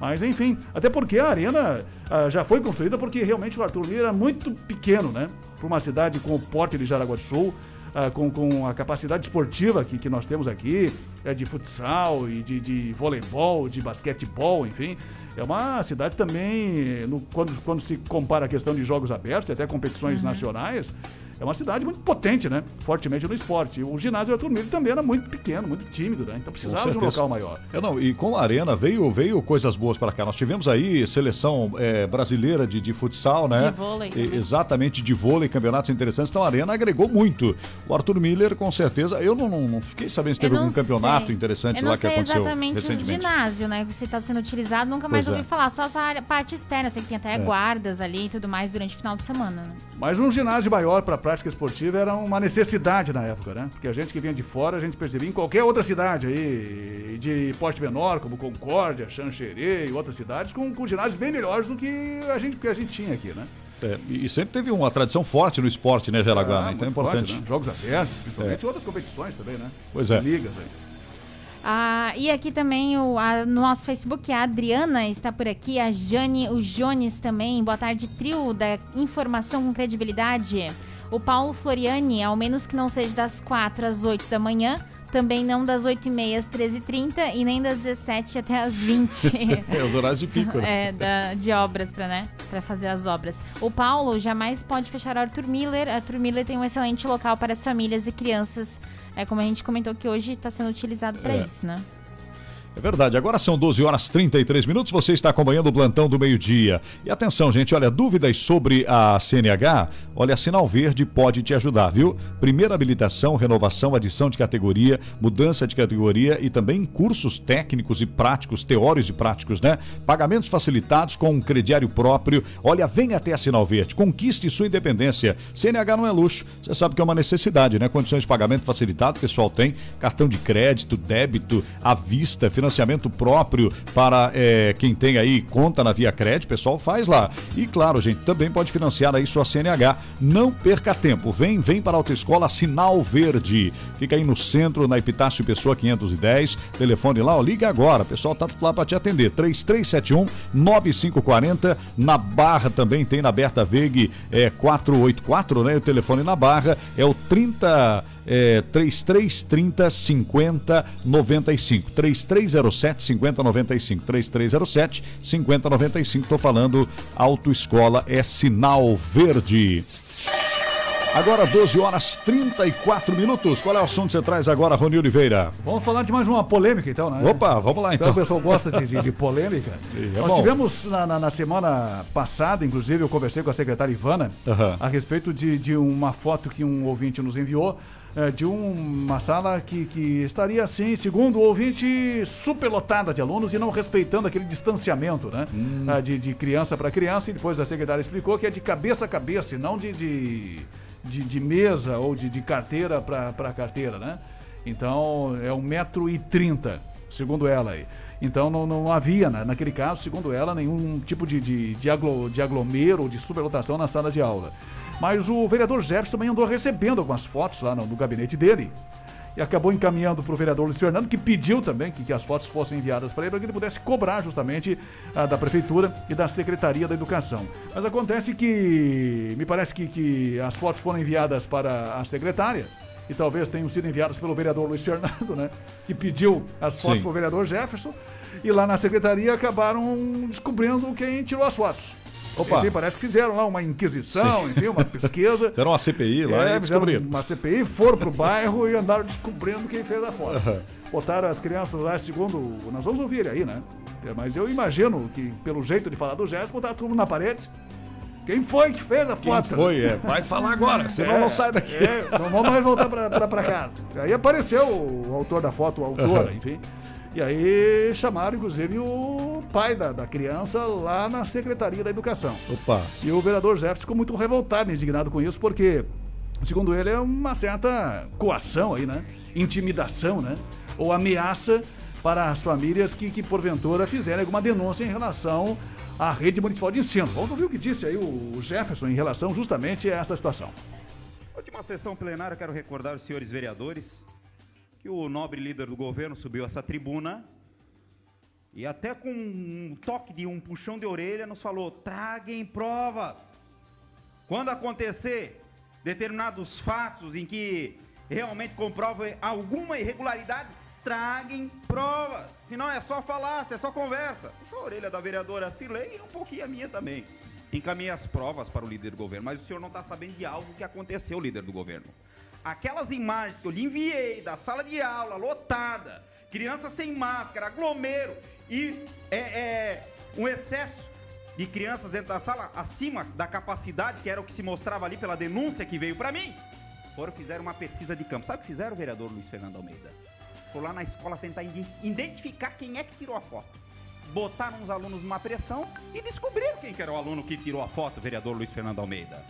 Mas enfim, até porque a arena ah, já foi construída porque realmente o Arthur Miller era muito pequeno, né? Para uma cidade com o porte de Jaraguá do Sul, ah, com, com a capacidade esportiva que, que nós temos aqui, é, de futsal e de, de voleibol, de basquetebol, enfim. É uma cidade também, no- quando, quando se compara a questão de jogos abertos e até competições nacionais, é uma cidade muito potente, né? Fortemente no esporte. O ginásio Arthur Miller também era muito pequeno, muito tímido, né? Então precisava de um local maior. É, não, e com a Arena veio, veio coisas boas para cá. Nós tivemos aí seleção é, brasileira de, de futsal, né? De vôlei E- exatamente, de vôlei, campeonatos interessantes. Então a Arena agregou muito. O Arthur Miller, com certeza, eu não, não, não fiquei sabendo se teve Eu algum campeonato sei. interessante Eu não lá que aconteceu exatamente o recentemente. ginásio, né? Que se está sendo utilizado, nunca mais Pois é. ouvi falar. Só essa área, parte externa. Eu sei que tem até É. guardas ali e tudo mais durante o final de semana, né? Mas um ginásio maior para prática esportiva era uma necessidade na época, né? Porque a gente que vinha de fora, a gente percebia em qualquer outra cidade aí, de porte menor, como Concórdia, Xanxerê e outras cidades, com, com ginásios bem melhores do que a gente, que a gente tinha aqui, né? É, e sempre teve uma tradição forte no esporte, né, Jaraguá? Ah, né? Então é muito forte, importante. né? Jogos abertos, principalmente É. outras competições também, né? Pois é. Ligas aí. Ah, e aqui também o, a- no nosso Facebook a Adriana está por aqui, a Jane, o Jones também. Boa tarde, trio da informação com credibilidade. O Paulo Floriani, ao menos que não seja das 4 às 8 da manhã, também não das 8h30 às 13h30 e nem das 17 até às 20 É, os horários de pico, né? É, da- de obras para né, pra fazer as obras. O Paulo jamais pode fechar o Arthur Miller. Arthur Miller tem um excelente local para as famílias e crianças. É como a gente comentou que hoje está sendo utilizado para É. isso, né? É verdade, agora são 12 horas 33 minutos, você está acompanhando o plantão do meio-dia. E atenção, gente, olha, dúvidas sobre a CNH? Olha, a Sinal Verde pode te ajudar, viu? Primeira habilitação, renovação, adição de categoria, mudança de categoria e também cursos técnicos e práticos, teóricos e práticos, né? Pagamentos facilitados com um crediário próprio. Olha, vem até a Sinal Verde, conquiste sua independência. CNH não é luxo, você sabe que é uma necessidade, né? Condições de pagamento facilitado, o pessoal tem cartão de crédito, débito, à vista, financiamento próprio para eh, quem tem aí conta na Via Crédito, pessoal faz lá. E claro, gente, também pode financiar aí sua CNH. Não perca tempo, vem, vem para a Autoescola Sinal Verde. Fica aí no centro, na Epitácio Pessoa 510. Telefone lá, ó, liga agora, pessoal tá lá para te atender. 3371 9540. Na Barra também tem na Berta Veg é, 484, né? O telefone na Barra é o 30 é, 3330 5095. 3307 5095. 3307 5095. Tô falando Autoescola é sinal verde. Agora 12 horas 34 minutos. Qual é o assunto que você traz agora, Rony Oliveira? Vamos falar de mais uma polêmica, então, né? Opa, vamos lá então. o pessoal gosta de, de- de polêmica. É Nós bom. tivemos na, na- na semana passada, inclusive, eu conversei com a secretária Ivana Aham. a respeito de, de uma foto que um ouvinte nos enviou. Eh, de uma sala que, que estaria assim, segundo o ouvinte, superlotada de alunos e não respeitando aquele distanciamento, né? Hum. Ah, de, de criança para criança, e depois a secretária explicou que é de cabeça a cabeça e não de, de, de, de mesa ou de, de carteira para carteira, né? Então é um metro e trinta, segundo ela aí. Então não, não havia, né, naquele caso, segundo ela, nenhum tipo de, de, de, aglo, de aglomero ou de superlotação na sala de aula. Mas o vereador Jefferson também andou recebendo algumas fotos lá no, no gabinete dele e acabou encaminhando para o vereador Luiz Fernando, que pediu também que, que as fotos fossem enviadas para ele, para que ele pudesse cobrar justamente ah, da Prefeitura e da Secretaria da Educação. Mas acontece que me parece que, que as fotos foram enviadas para a secretária e talvez tenham sido enviadas pelo vereador Luiz Fernando, né? Que pediu as fotos para o vereador Jefferson. E lá na secretaria acabaram descobrindo quem tirou as fotos. Opa. Enfim, parece que fizeram lá uma inquisição, Sim. enfim, uma pesquisa. Fizeram uma CPI lá É, e descobriram. uma CPI, foram pro bairro e andaram descobrindo quem fez a foto. Botaram as crianças lá, segundo. Nós vamos ouvir ele aí, né? É, Mas eu imagino que, pelo jeito de falar do Jéssica, botaram mundo na parede. Quem foi que fez a Quem foto? foi? É, vai falar agora, senão não sai daqui. É, não vamos mais voltar pra casa. Aí apareceu o autor da foto, o autor, enfim. E aí chamaram, inclusive, o pai da, da criança lá na Secretaria da Educação. Opa. E o vereador Jefferson ficou muito revoltado, indignado com isso, porque, segundo ele, é uma certa coação aí, né? Intimidação, né? Ou ameaça para as famílias que, que porventura fizerem alguma denúncia em relação à rede municipal de ensino. Vamos ouvir o que disse aí o Jefferson em relação justamente a essa situação. Última sessão plenária, quero recordar os senhores vereadores que o nobre líder do governo subiu essa tribuna e até com um toque de um puxão de orelha nos falou: traguem provas. Quando acontecer determinados fatos em que realmente comprovem alguma irregularidade, traguem provas. Senão é só falácia, é só conversa. Puxou a orelha da vereadora Cirlei e um pouquinho a minha também. Encaminhei as provas para o líder do governo, mas o senhor não está sabendo de algo que aconteceu, líder do governo. Aquelas imagens que eu lhe enviei da sala de aula lotada, criança sem máscara, aglomero e é, é, um excesso de crianças dentro da sala acima da capacidade, que era o que se mostrava ali pela denúncia que veio para mim, foram fizeram uma pesquisa de campo. Sabe o que fizeram, o vereador Luiz Fernando Almeida? Foram lá na escola tentar iden- identificar quem é que tirou a foto. Botaram os alunos numa pressão e descobriram quem que era o aluno que tirou a foto, vereador Luiz Fernando Almeida.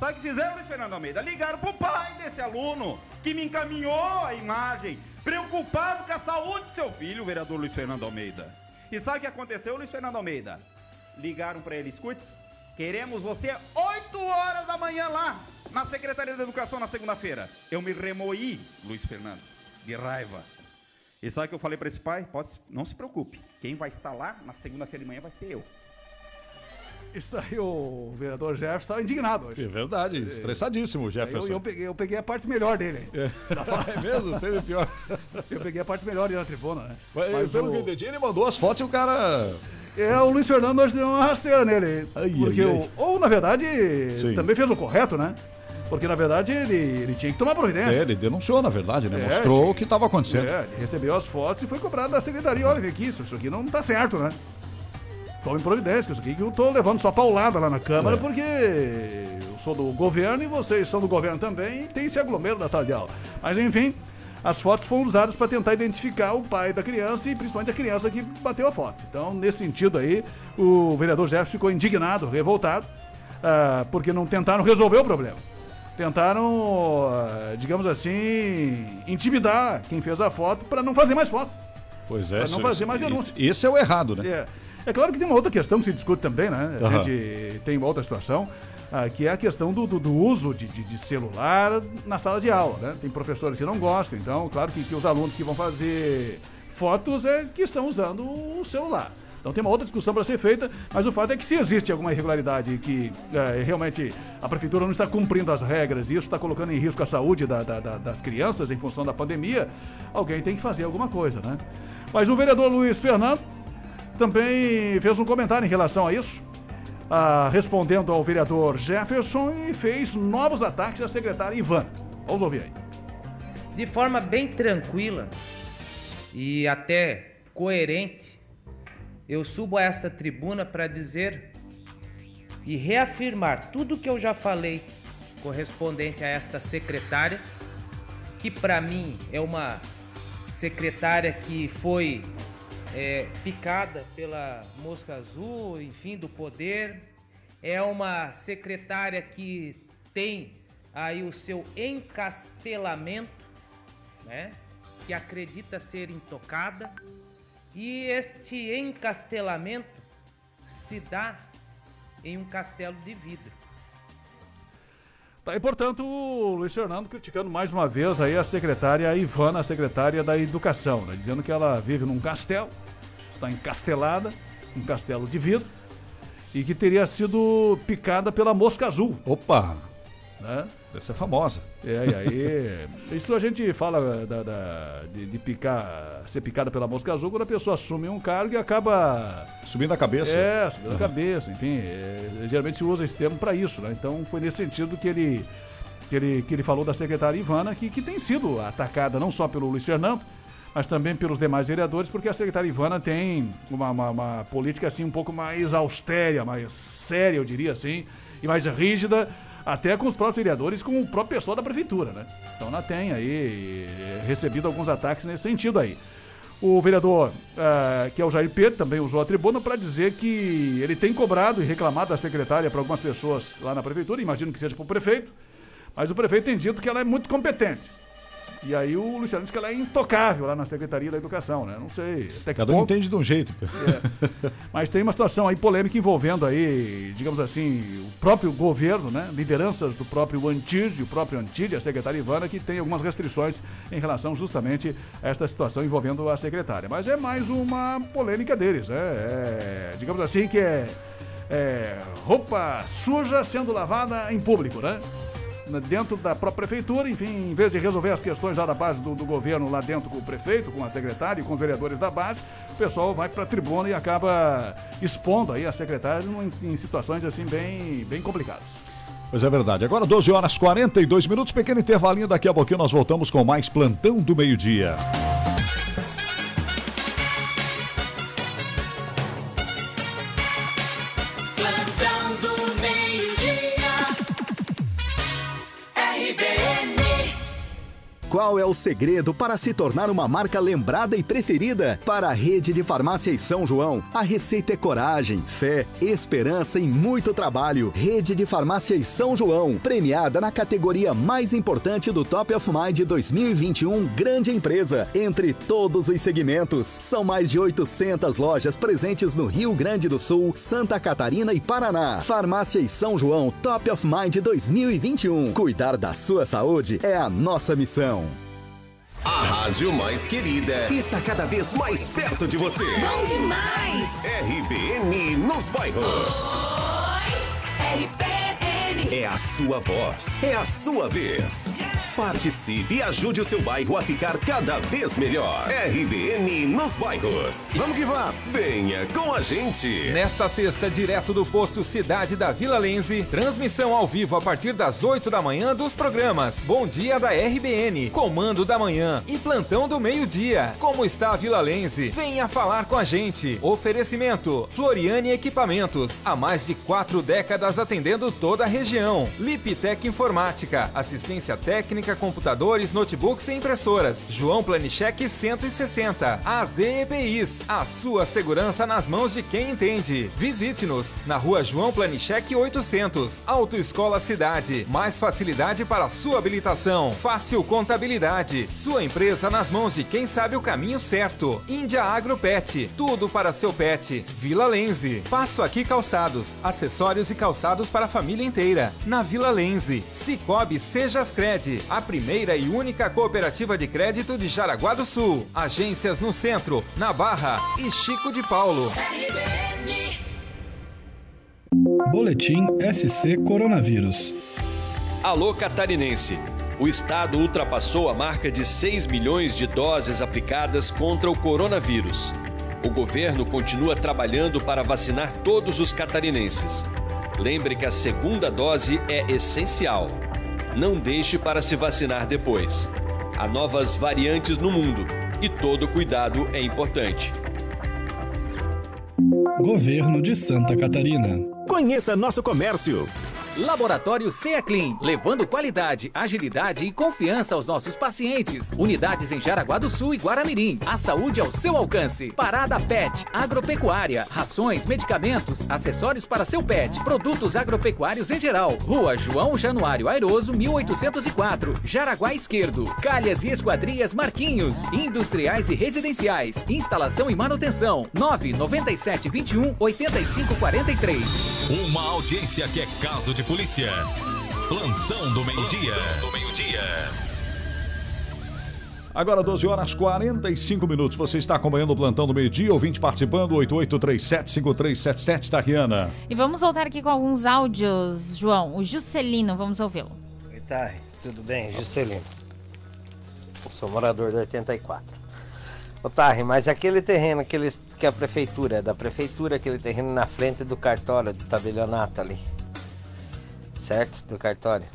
Sabe o que fizeram, Luiz Fernando Almeida? Ligaram pro pai desse aluno que me encaminhou a imagem, preocupado com a saúde do seu filho, vereador Luiz Fernando Almeida. E sabe o que aconteceu, Luiz Fernando Almeida? Ligaram para ele, escute, queremos você 8 horas da manhã lá na Secretaria da Educação na segunda-feira. Eu me remoí, Luiz Fernando, de raiva. E sabe o que eu falei para esse pai? Pode, não se preocupe, quem vai estar lá na segunda-feira de manhã vai ser eu. Isso aí, o vereador Jefferson estava indignado hoje. É verdade, estressadíssimo o Eu, Jefferson. eu, peguei, eu peguei a parte melhor dele. É mesmo? Teve pior. Eu peguei a parte melhor dele na tribuna, né? Mas, pelo o- que eu entendi, ele mandou as fotos e o cara. É, o Luiz Fernando hoje deu uma rasteira nele. Ai, porque ai, o- ai. ou, na verdade, Sim. também fez o correto, né? Porque, na verdade, ele, ele tinha que tomar providência. É, ele denunciou, na verdade, né? É, Mostrou o que estava acontecendo. É, ele recebeu as fotos e foi cobrado da secretaria. Olha, vem aqui, isso, isso aqui não tá certo, né? Tome providência, isso aqui que eu tô levando só paulada lá na Câmara, É. porque eu sou do governo e vocês são do governo também e tem esse aglomero da sala de aula. Mas, enfim, as fotos foram usadas para tentar identificar o pai da criança e principalmente a criança que bateu a foto. Então, nesse sentido aí, o vereador Jefferson ficou indignado, revoltado, ah, porque não tentaram resolver o problema tentaram, ah, digamos assim, intimidar quem fez a foto para não fazer mais foto. Pois é, Pra não fazer mais isso- denúncia. Esse é o errado, né? É, é claro que tem uma outra questão que se discute também, né? A Aham. gente tem uma outra situação, ah, que é a questão do, do- do uso de, de- de celular na sala de aula, né? Tem professores que não gostam, então, claro que, que os alunos que vão fazer fotos é que estão usando o celular. Então tem uma outra discussão para ser feita, mas o fato é que se existe alguma irregularidade que é, realmente a prefeitura não está cumprindo as regras e isso está colocando em risco a saúde da- da- da- das crianças em função da pandemia, alguém tem que fazer alguma coisa, né? Mas o vereador Luiz Fernando também fez um comentário em relação a isso, ah, respondendo ao vereador Jefferson e fez novos ataques à secretária Ivan. Vamos ouvir aí. de forma bem tranquila e até coerente, eu subo a esta tribuna para dizer e reafirmar tudo que eu já falei correspondente a esta secretária, que para mim é uma secretária que foi é, picada pela mosca azul, enfim, do poder. É uma secretária que tem aí o seu encastelamento, né? Que acredita ser intocada. E este encastelamento se dá em um castelo de vidro. Tá, e portanto, o Luiz Fernando criticando mais uma vez aí a secretária Ivana, a secretária da Educação, né? dizendo que ela vive num castelo, está encastelada, um castelo de vidro, e que teria sido picada pela mosca azul. Opa! Né? Essa é famosa. É, e aí. isso a gente fala da, da- de, de picar, ser picada pela mosca azul quando a pessoa assume um cargo e acaba. Subindo a cabeça. É, subindo a Aham. cabeça, enfim. é, geralmente se usa esse termo para isso, né? Então foi nesse sentido que ele, que ele, que ele falou da secretária Ivana, que, que tem sido atacada não só pelo Luiz Fernando, mas também pelos demais vereadores, porque a secretária Ivana tem uma, uma, uma política assim um pouco mais austera, mais séria, eu diria assim, e mais rígida, até com os próprios vereadores, com o próprio pessoal da prefeitura, né? Então ela tem aí eh, recebido alguns ataques nesse sentido aí. O vereador, ah, que é o Jair Pedro, também usou a tribuna para dizer que ele tem cobrado e reclamado da secretária para algumas pessoas lá na prefeitura, imagino que seja para o prefeito, mas o prefeito tem dito que ela é muito competente. E aí o Luciano diz que ela é intocável lá na Secretaria da Educação, né? Não sei até que Cada um ponto. entende de um jeito. Mas tem uma situação aí polêmica envolvendo aí, digamos assim, o próprio governo, né? Lideranças do próprio Antídio, o próprio Antídio, a secretária Ivana, que tem algumas restrições em relação justamente a esta situação envolvendo a secretária. Mas é mais uma polêmica deles, né? É, digamos assim que é, é roupa suja sendo lavada em público, né? Dentro da própria prefeitura, enfim, em vez de resolver as questões lá da base do, do governo lá dentro com o prefeito, com a secretária e com os vereadores da base, o pessoal vai para a tribuna e acaba expondo aí a secretária em, em situações assim bem, bem complicadas. Pois é verdade. Agora 12 horas 42 minutos, pequeno intervalinho. Daqui a pouquinho nós voltamos com mais plantão do meio-dia. Qual é o segredo para se tornar uma marca lembrada e preferida? Para a rede de farmácias São João, a receita é coragem, fé, esperança e muito trabalho. Rede de farmácias São João, premiada na categoria mais importante do Top of Mind 2021, grande empresa, entre todos os segmentos. São mais de 800 lojas presentes no Rio Grande do Sul, Santa Catarina e Paraná. Farmácias São João, Top of Mind 2021. Cuidar da sua saúde é a nossa missão. A rádio mais querida está cada vez mais perto de você. Bom demais. RBN nos bairros. RBN. É a sua voz, é a sua vez. Participe e ajude o seu bairro a ficar cada vez melhor. RBN nos bairros. Vamos que vamos. Venha com a gente. Nesta sexta, direto do posto Cidade da Vila Lense, transmissão ao vivo a partir das 8 da manhã dos programas Bom Dia da RBN, Comando da Manhã e Plantão do Meio-Dia. Como está a Vila Lense? Venha falar com a gente. Oferecimento: Floriane Equipamentos, há mais de quatro décadas atendendo toda a região. Liptec Informática, assistência técnica, computadores, notebooks e impressoras. João Planicheck 160. AZ EPIs, a sua segurança nas mãos de quem entende. Visite-nos na rua João Planicheck 800. Autoescola Cidade, mais facilidade para sua habilitação. Fácil Contabilidade, sua empresa nas mãos de quem sabe o caminho certo. Índia Agro Pet, tudo para seu pet. Vila Lenze, Passo Aqui Calçados, acessórios e calçados para a família inteira. Na Vila Lenze, Cicobi Sejas Cred, a primeira e única cooperativa de crédito de Jaraguá do Sul. Agências no centro, na Barra e Chico de Paulo. Boletim SC Coronavírus. Alô catarinense. O estado ultrapassou a marca de 6 milhões de doses aplicadas contra o coronavírus. O governo continua trabalhando para vacinar todos os catarinenses. Lembre que a segunda dose é essencial. Não deixe para se vacinar depois. Há novas variantes no mundo e todo cuidado é importante. Governo de Santa Catarina. Conheça nosso comércio. Laboratório CEA Clean, levando qualidade, agilidade e confiança aos nossos pacientes. Unidades em Jaraguá do Sul e Guaramirim. A saúde ao seu alcance. Parada Pet, agropecuária, rações, medicamentos, acessórios para seu pet, produtos agropecuários em geral. Rua João Januário Airoso, 1804, Jaraguá Esquerdo. Calhas e esquadrias Marquinhos, industriais e residenciais. Instalação e manutenção. 997 21 85 43. Uma audiência que é caso de polícia. Plantão do meio-dia. do meio-dia. Agora 12 horas 45 minutos. Você está acompanhando o plantão do meio-dia, ouvinte participando, 88375377, tá, Riana? E vamos voltar aqui com alguns áudios, João. O Juscelino, vamos ouvi-lo. Oi, Thay, tudo bem? Juscelino. Eu sou morador do 84. Ô, Thay, mas aquele terreno que, eles, que a prefeitura, é da prefeitura, aquele terreno na frente do cartório, do tabelionato ali. Certo? Do cartório.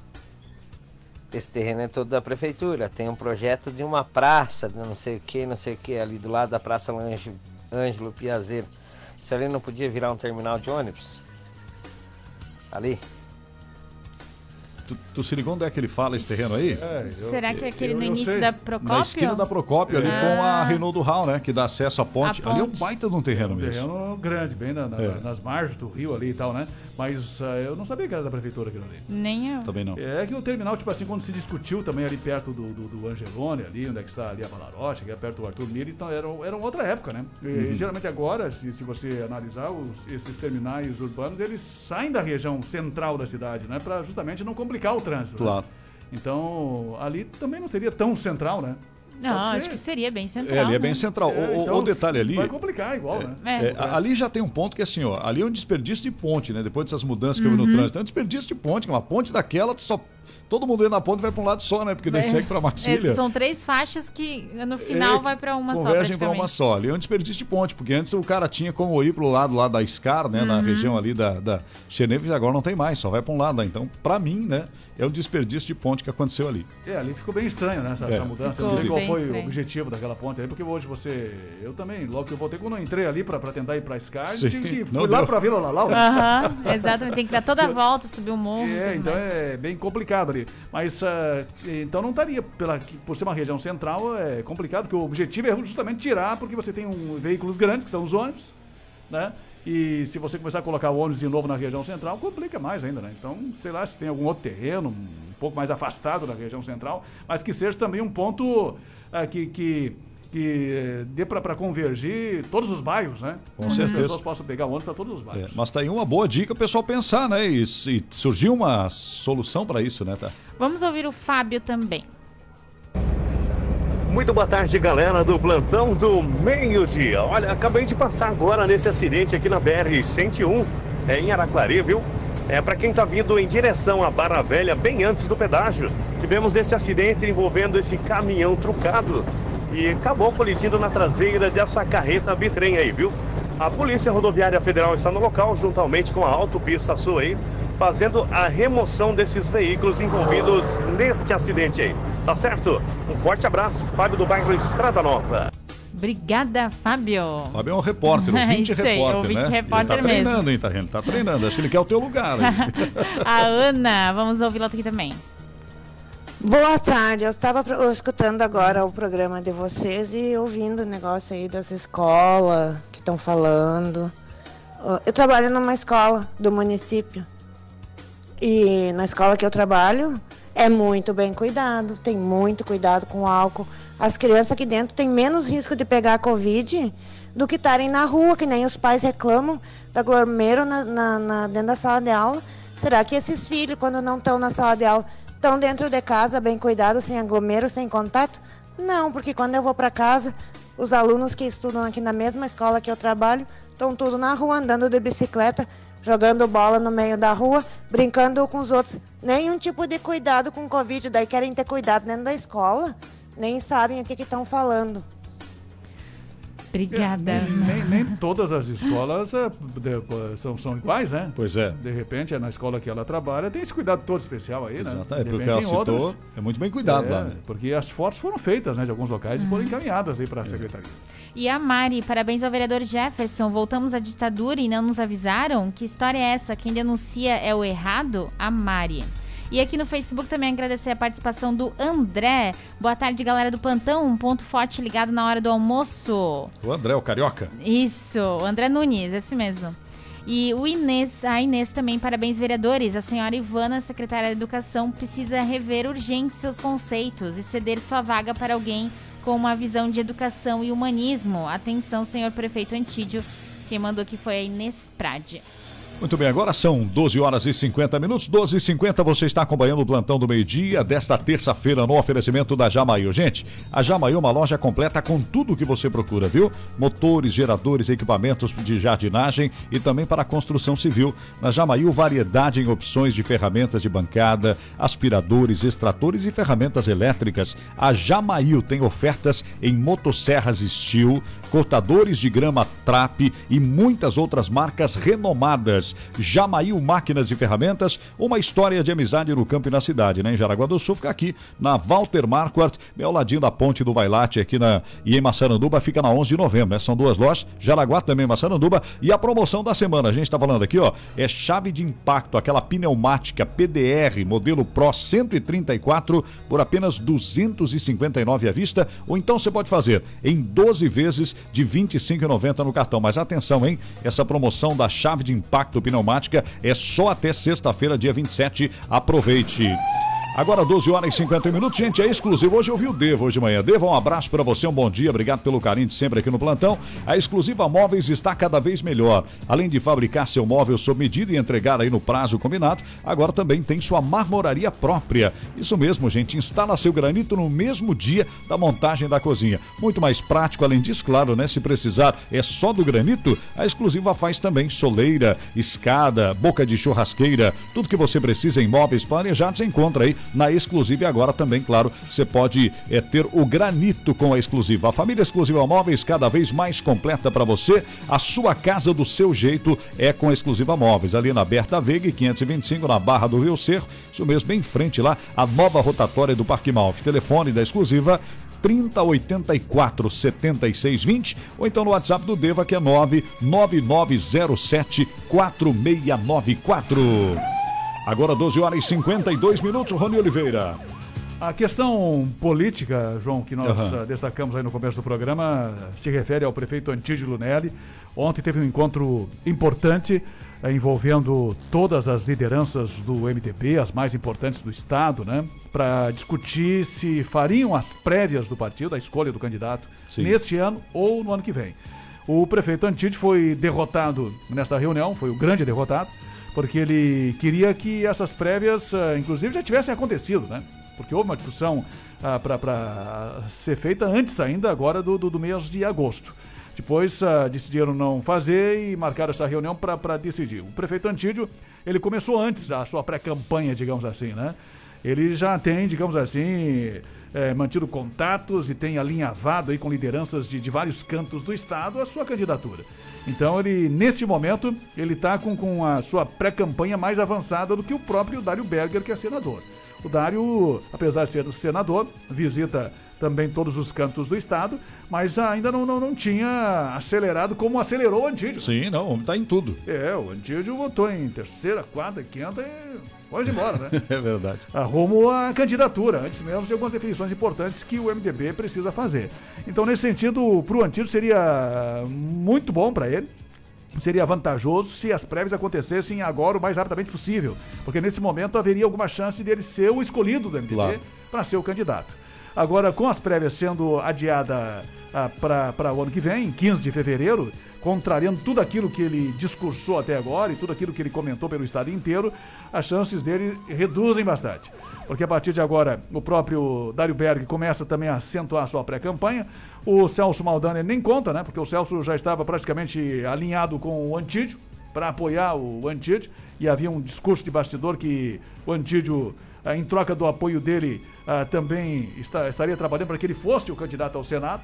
Esse terreno é todo da prefeitura. Tem um projeto de uma praça, de não sei o que, não sei o que, ali do lado da Praça Ângelo, Ângelo Piazeiro. Isso ali não podia virar um terminal de ônibus? Ali? Tu, tu se ligou onde é que ele fala esse terreno aí? Será que é aquele eu- no eu início sei. da Procópio? Na esquina da Procópio, ali Ah. com a Reinaldo Hall, né? Que dá acesso à ponte. A Ali é um ponte. baita de um terreno Um mesmo. terreno grande, bem na- na- É. nas margens do rio ali e tal, né? Mas ah, eu não sabia que era da prefeitura aquilo ali. Nem eu. Também não. É que o terminal, tipo assim, quando se discutiu também ali perto do, do, do Angelone, ali, onde é que está ali a Valarote, que é perto do Arthur Miller, então era, era outra época, né? E, Uhum. geralmente agora, se, se você analisar, os- esses terminais urbanos, eles saem da região central da cidade, né? Pra justamente não complicar o trânsito. né? Claro. Então, ali também não seria tão central, né? Não, acho que seria bem central. É, ali é né? bem central. É, o, o- então, o detalhe ali. Vai complicar igual, né? É. É, ali já tem um ponto que é assim, ó, ali é um desperdício de ponte, né? Depois dessas mudanças que houve no Uhum. trânsito. É um desperdício de ponte, que uma ponte daquela, só, todo mundo entra na ponte e vai para um lado só, né? Porque daí É. segue para Marcília. É, são três faixas que no final É, vai pra uma só, Convergem para uma só. Ali é um desperdício de ponte, porque antes o cara tinha como ir pro lado lá da Scar, né? Na Uhum. região ali da, da Xeneves, agora não tem mais, só vai para um lado. Né? Então, para mim, né? É um desperdício de ponte que aconteceu ali. É, ali ficou bem estranho, né? Essa, É. essa mudança. Ficou não sei qual foi estranho. o objetivo daquela ponte aí, porque hoje você. Eu também, logo que eu voltei, quando eu entrei ali pra, pra tentar ir pra Scar, Sim, tive que não fui lá pra Vila Lalau. Aham, exatamente. Tem que dar toda a volta, subir o morro. É, então mais. é bem complicado ali. Mas ah, então não estaria, pela, por ser uma região central, é complicado, porque o objetivo é justamente tirar, porque você tem um, veículos grandes, que são os ônibus, né? E se você começar a colocar o ônibus de novo na região central, complica mais ainda, né? Então, sei lá se tem algum outro terreno, um pouco mais afastado da região central, mas que seja também um ponto ah, que, que, que eh, dê para convergir todos os bairros, né? Com certeza. As pessoas possam pegar o ônibus para todos os bairros. É, mas tá aí uma boa dica o pessoal pensar, né? E, e surgiu uma solução para isso, né? Tá? Vamos ouvir o Fábio também. Muito boa tarde, galera do plantão do meio-dia. Olha, acabei de passar agora nesse acidente aqui na BR-101, é, em Araclari, viu? É para quem tá vindo em direção à Barra Velha, bem antes do pedágio. Tivemos esse acidente envolvendo esse caminhão trucado e acabou colidindo na traseira dessa carreta bitrem aí, viu? A Polícia Rodoviária Federal está no local, juntamente com a Autopista Sul aí, fazendo a remoção desses veículos envolvidos neste acidente aí. Tá certo? Um forte abraço, Fábio do bairro Estrada Nova. Obrigada, Fábio. Fábio é um repórter, ouvinte Isso aí, repórter, ouvinte né? repórter ele tá mesmo. treinando, hein, tá, tá treinando. Acho que ele quer o teu lugar. aí. A Ana, vamos ouvi-la aqui também. Boa tarde, eu estava escutando agora o programa de vocês e ouvindo o negócio aí das escolas que estão falando. Eu trabalho numa escola do município e na escola que eu trabalho é muito bem cuidado, tem muito cuidado com o álcool. As crianças aqui dentro têm menos risco de pegar a Covid do que estarem na rua, que nem os pais reclamam da aglomero na, na- na- dentro da sala de aula. Será que esses filhos, quando não estão na sala de aula, estão dentro de casa, bem cuidados, sem aglomero, sem contato? Não, porque quando eu vou para casa, os alunos que estudam aqui na mesma escola que eu trabalho estão tudo na rua, andando de bicicleta, jogando bola no meio da rua, brincando com os outros. Nenhum tipo de cuidado com Covid, daí querem ter cuidado dentro da escola, nem sabem o que estão falando. Obrigada. É, nem, nem- todas as escolas é, de- são, são iguais, né? Pois é. De repente, é na escola que ela trabalha, tem esse cuidado todo especial aí, Exato, né? é De porque repente, ela citou, outras- é muito bem cuidado É, lá, né? Porque as fotos foram feitas, né, de alguns locais e foram encaminhadas aí para a secretaria. E a Mari, parabéns ao vereador Jefferson. Voltamos à ditadura e não nos avisaram? Que história é essa? Quem denuncia é o errado? A Mari. E aqui no Facebook também agradecer a participação do André. Boa tarde, galera do plantão. Um ponto forte ligado na hora do almoço. O André, o Carioca. Isso, o André Nunes, esse mesmo. E o Inês, a Inês também, parabéns, vereadores. A senhora Ivana, secretária de Educação, precisa rever urgente seus conceitos e ceder sua vaga para alguém com uma visão de educação e humanismo. Atenção, senhor prefeito Antídio. Quem mandou aqui foi a Inês Prade. Muito bem, agora são 12 horas e 50 minutos. 12 e 50 você está acompanhando o plantão do meio-dia desta terça-feira no oferecimento da Jamail. Gente, a Jamail é uma loja completa com tudo o que você procura, viu? Motores, geradores, equipamentos de jardinagem e também para construção civil. Na Jamail, variedade em opções de ferramentas de bancada, aspiradores, extratores e ferramentas elétricas. A Jamail tem ofertas em motosserras Steel, cortadores de grama Trap e muitas outras marcas renomadas. Jamail Máquinas e Ferramentas, uma história de amizade no campo e na cidade, né? Em Jaraguá do Sul, fica aqui na Walter Marquardt, ao ladinho da ponte do Vailate aqui na e em Massaranduba, fica na 11 de novembro, né? São duas lojas, Jaraguá também Massaranduba e a promoção da semana, a gente tá falando aqui, ó, é chave de impacto, aquela pneumática PDR, modelo Pro 134 por apenas 259 à vista, ou então você pode fazer em 12 vezes de 25,90 no cartão. Mas atenção, hein? Essa promoção da chave de impacto pneumática é só até sexta-feira, dia 27. Aproveite. Agora 12 horas e 50 minutos, gente, é exclusivo. Hoje eu vi o Devo hoje de manhã. Devo, um abraço para você, um bom dia, obrigado pelo carinho de sempre aqui no plantão. A Exclusiva Móveis está cada vez melhor. Além de fabricar seu móvel sob medida e entregar aí no prazo combinado, agora também tem sua marmoraria própria. Isso mesmo, gente, instala seu granito no mesmo dia da montagem da cozinha. Muito mais prático, além disso, claro, né? Se precisar é só do granito, a Exclusiva faz também soleira, escada, boca de churrasqueira, tudo que você precisa em móveis planejados encontra aí na Exclusiva e agora também, claro, você pode é, ter o granito com a Exclusiva. A família Exclusiva Móveis cada vez mais completa para você. A sua casa do seu jeito é com a Exclusiva Móveis. Ali na Berta Veiga, 525, na Barra do Rio Cerro. Isso mesmo, bem em frente lá, a nova rotatória do Parque Malf. Telefone da Exclusiva 3084 7620 ou então no WhatsApp do Deva que é 99907 4694. Agora 12 horas e 52 minutos, Rony Oliveira. A questão política, João, que nós ah, destacamos aí no começo do programa, se refere ao prefeito Antídio Lunelli. Ontem teve um encontro importante eh, envolvendo todas as lideranças do MDB, as mais importantes do Estado, né? Para discutir se fariam as prévias do partido, a escolha do candidato, Sim. neste ano ou no ano que vem. O prefeito Antídio foi derrotado nesta reunião, foi o grande derrotado, porque ele queria que essas prévias, ah, inclusive, já tivessem acontecido, né? Porque houve uma discussão para ser feita antes ainda, agora do, do, do mês de agosto. Depois ah, decidiram não fazer e marcaram essa reunião para decidir. O prefeito Antídio, ele começou antes a sua pré-campanha, digamos assim, né? Ele já tem, digamos assim, eh, mantido contatos e tem alinhavado aí com lideranças de, de vários cantos do estado a sua candidatura. Então ele, neste momento, ele está com, com a sua pré-campanha mais avançada do que o próprio Dário Berger, que é senador. O Dário, apesar de ser senador, visita também todos os cantos do estado, mas ainda não, não, não tinha acelerado como acelerou o Antídio. Sim, não, o homem tá em tudo. É, o Antídio votou em terceira, quarta, quinta e pode ir embora, né? É verdade. Arrumo a candidatura, antes mesmo de algumas definições importantes que o MDB precisa fazer. Então, nesse sentido, para o Antídio seria muito bom para ele, seria vantajoso se as prévias acontecessem agora o mais rapidamente possível, porque nesse momento haveria alguma chance dele ser o escolhido do MDB Claro. para ser o candidato. Agora, com as prévias sendo adiada ah, para o ano que vem, 15 de fevereiro, contrariando tudo aquilo que ele discursou até agora e tudo aquilo que ele comentou pelo estado inteiro, as chances dele reduzem bastante. Porque a partir de agora, o próprio Dário Berg começa também a acentuar sua pré-campanha. O Celso Maldani nem conta, né? Porque o Celso já estava praticamente alinhado com o Antídio para apoiar o Antídio. E havia um discurso de bastidor que o Antídio, em troca do apoio dele, ah, também estaria trabalhando para que ele fosse o candidato ao Senado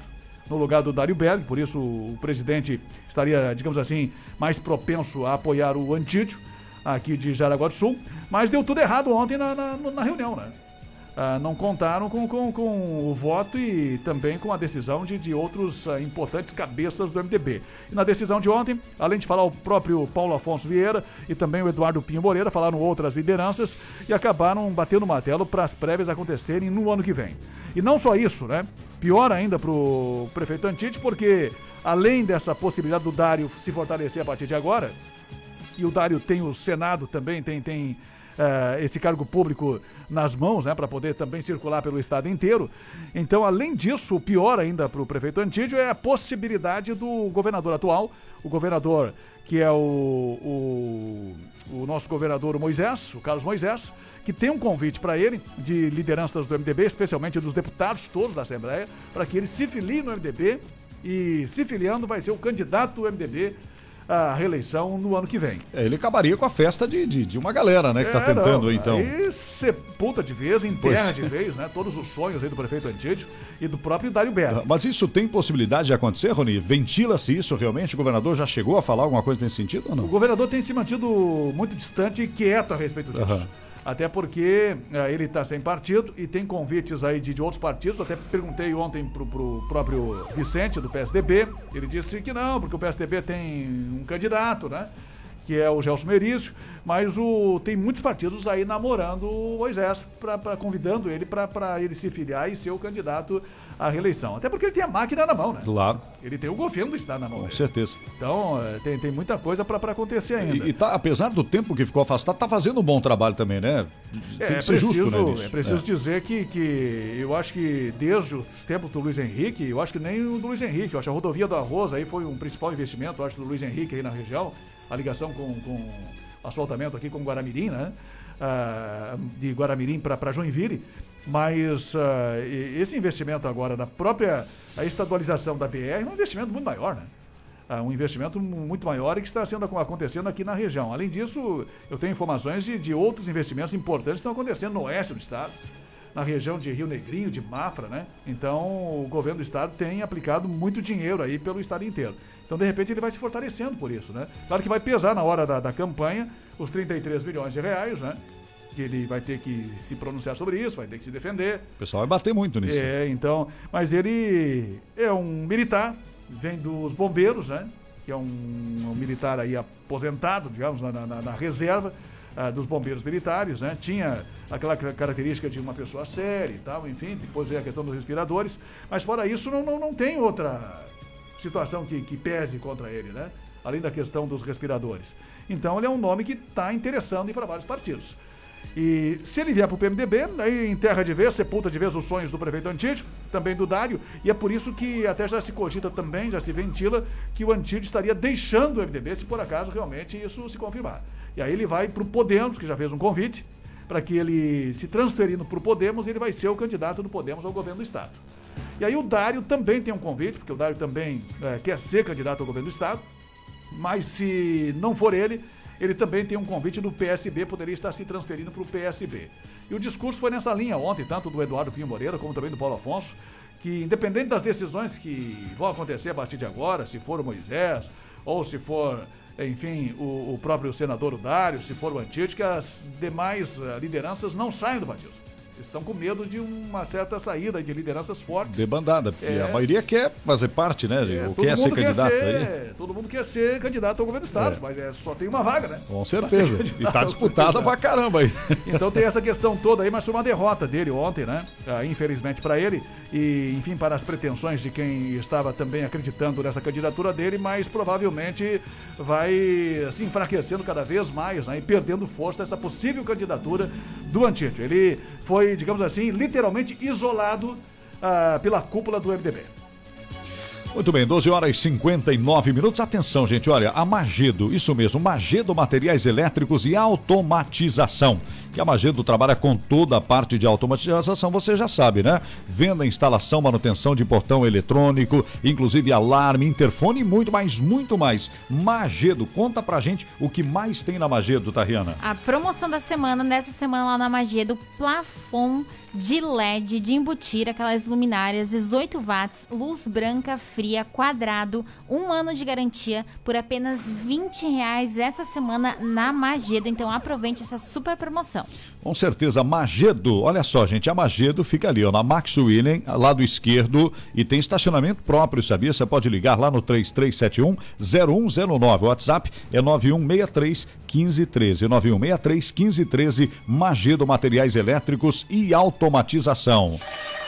no lugar do Dário Berg, por isso o presidente estaria, digamos assim, mais propenso a apoiar o Antídio aqui de Jaraguá do Sul, mas deu tudo errado ontem na, na, na reunião, né? Ah, não contaram com, com, com o voto e também com a decisão de, de outros ah, importantes cabeças do MDB. E na decisão de ontem, além de falar o próprio Paulo Afonso Vieira e também o Eduardo Pinho Moreira, falaram outras lideranças e acabaram batendo o martelo para as prévias acontecerem no ano que vem. E não só isso, né? Pior ainda para o prefeito Antite, porque além dessa possibilidade do Dário se fortalecer a partir de agora, e o Dário tem o Senado também, tem, tem eh, esse cargo público nas mãos, né, para poder também circular pelo estado inteiro. Então, além disso, o pior ainda para o prefeito Antídio é a possibilidade do governador atual, o governador que é o, o, o nosso governador Moisés, o Carlos Moisés, que tem um convite para ele de lideranças do MDB, especialmente dos deputados todos da Assembleia, para que ele se filie no MDB e se filiando vai ser o candidato do MDB à reeleição no ano que vem. É, ele acabaria com a festa de, de, de uma galera, né, que tá É, tentando aí, então. Aí sepulta de vez, enterra Pois. de vez, né? Todos os sonhos aí do prefeito Antídio e do próprio Dário Berg. Mas isso tem possibilidade de acontecer, Rony? Ventila-se isso realmente? O governador já chegou a falar alguma coisa nesse sentido ou O não? governador tem se mantido muito distante e quieto a respeito disso. Aham. Até porque eh, ele está sem partido e tem convites aí de, de outros partidos. Até perguntei ontem pro, pro próprio Vicente, do PSDB. Ele disse que não, porque o PSDB tem um candidato, né? Que é o Gelson Merício, mas o, tem muitos partidos aí namorando o Moisés, pra, pra- convidando ele para ele se filiar e ser o candidato à reeleição. Até porque ele tem a máquina na mão, né? Claro, Ele tem o governo do estado na mão. com dele. certeza. Então, eh, tem, tem muita coisa para acontecer ainda. E, e tá, apesar do tempo que ficou afastado, tá fazendo um bom trabalho também, né? Tem É, que ser preciso, justo, né? é preciso É. dizer que, que eu acho que desde os tempos do Luiz Henrique, eu acho que nem o do Luiz Henrique, eu acho que a rodovia do Arroz aí foi um principal investimento, eu acho, do Luiz Henrique aí na região, a ligação com, com asfaltamento aqui com Guaramirim, né? Ah, de Guaramirim para Joinville, mas ah, esse investimento agora da própria estadualização da BR é um investimento muito maior, né? Ah, um investimento mu- muito maior e que está sendo acontecendo aqui na região. Além disso, eu tenho informações de, de outros investimentos importantes que estão acontecendo no oeste do estado, na região de Rio Negrinho, de Mafra, né? Então, o governo do estado tem aplicado muito dinheiro aí pelo estado inteiro. Então, de repente, ele vai se fortalecendo por isso, né? Claro que vai pesar na hora da, da campanha os 33 milhões de reais, né? Que ele vai ter que se pronunciar sobre isso, vai ter que se defender. O pessoal vai bater muito nisso. É, então, mas ele é um militar, vem dos bombeiros, né? Que é um, um militar aí aposentado, digamos, na, na- na reserva ah, dos bombeiros militares, né? Tinha aquela ca- característica de uma pessoa séria e tal, enfim, depois veio a questão dos respiradores, mas fora isso não, não, não tem outra situação que, que pese contra ele, né? Além da questão dos respiradores. Então ele é um nome que está interessando ir para vários partidos. E se ele vier para o PMDB, aí enterra de vez, sepulta de vez os sonhos do prefeito Antídio, também do Dário, e é por isso que até já se cogita também, já se ventila, que o Antídio estaria deixando o MDB, se por acaso realmente isso se confirmar. E aí ele vai para o Podemos, que já fez um convite, para que ele, se transferindo para o Podemos, ele vai ser o candidato do Podemos ao governo do Estado. E aí o Dário também tem um convite, porque o Dário também eh, quer ser candidato ao governo do Estado, mas se não for ele, ele também tem um convite do PSB, poderia estar se transferindo para o PSB. E o discurso foi nessa linha ontem, tanto do Eduardo Pinho Moreira como também do Paulo Afonso, que independente das decisões que vão acontecer a partir de agora, se for o Moisés, ou se for, enfim, o, o próprio senador Dário, se for o Antídio, que as demais eh, lideranças não saiam do partido. Estão com medo de uma certa saída de lideranças fortes. Debandada, porque É. a maioria quer fazer parte, né? É, ou quer ser mundo candidato ser, aí. Todo mundo quer ser candidato ao governo do Estado, É. mas é, só tem uma vaga, né? Com certeza. E tá disputada pra caramba aí. Então tem essa questão toda aí, mas foi uma derrota dele ontem, né? Ah, infelizmente para ele. E, enfim, para as pretensões de quem estava também acreditando nessa candidatura dele, mas provavelmente vai se enfraquecendo cada vez mais, né? E perdendo força essa possível candidatura do Antídio. Ele foi, digamos assim, literalmente isolado ah, pela cúpula do MDB. Muito bem, 12 horas e 59 minutos. Atenção, gente, olha, a Magedo, isso mesmo, Magedo Materiais Elétricos e Automatização. E a Magedo trabalha com toda a parte de automatização, você já sabe, né? Venda, instalação, manutenção de portão eletrônico, inclusive alarme, interfone e muito mais, muito mais. Magedo, conta pra gente o que mais tem na Magedo, Tariana. A promoção da semana, nessa semana lá na Magia do plafon de LED de embutir, aquelas luminárias 18 watts, luz branca fria, quadrado, um ano de garantia por apenas 20 reais essa semana na Magedo. Então aproveite essa super promoção. No. Com certeza, Magedo. Olha só, gente, a Magedo fica ali, ó, na Max William, lado esquerdo, e tem estacionamento próprio, sabia? Você pode ligar lá no 3371 0109. O WhatsApp é 9163 1513. 9163 1513. Magedo Materiais Elétricos e Automatização.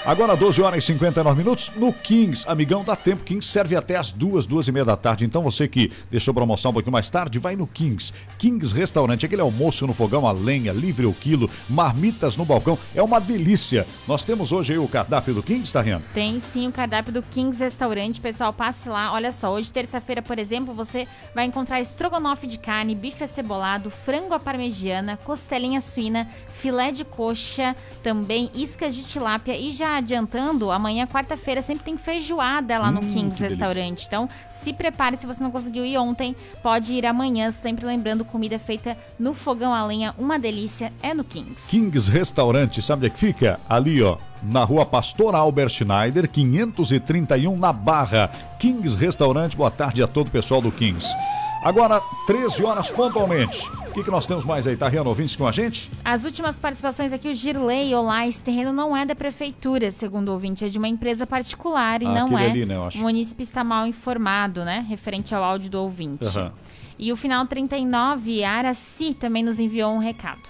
Agora, 12 horas e 59 minutos, no Kings. Amigão, dá tempo. Kings serve até as duas, duas e meia da tarde. Então, você que deixou promoção um pouquinho mais tarde, vai no Kings. Kings Restaurante, aquele almoço no fogão a lenha, livre o quilo, marmitas no balcão. É uma delícia. Nós temos hoje aí o cardápio do Kings, tá, Rian? Tem sim o cardápio do Kings Restaurante. Pessoal, passe lá. Olha só, hoje, terça-feira, por exemplo, você vai encontrar estrogonofe de carne, bife acebolado, frango à parmegiana, costelinha suína, filé de coxa, também iscas de tilápia. E já adiantando, amanhã, quarta-feira, sempre tem feijoada lá no Hum, Kings que delícia. Restaurante. Então, se prepare. Se você não conseguiu ir ontem, pode ir amanhã. Sempre lembrando, comida feita no fogão a lenha. Uma delícia é no Kings. Kings Restaurante, sabe onde é que fica? Ali, ó, na rua Pastor Albert Schneider, 531, na Barra. Kings Restaurante, boa tarde a todo o pessoal do Kings. Agora, 13 horas pontualmente. O que, que nós temos mais aí? Tá Rian ouvintes com a gente? As últimas participações aqui, o Girley, olá, esse terreno não é da prefeitura, segundo o ouvinte, é de uma empresa particular e Ah, não é. ali, né. O munícipe está mal informado, né, referente ao áudio do ouvinte. Aham. E o final 39, a Araci também nos enviou um recado.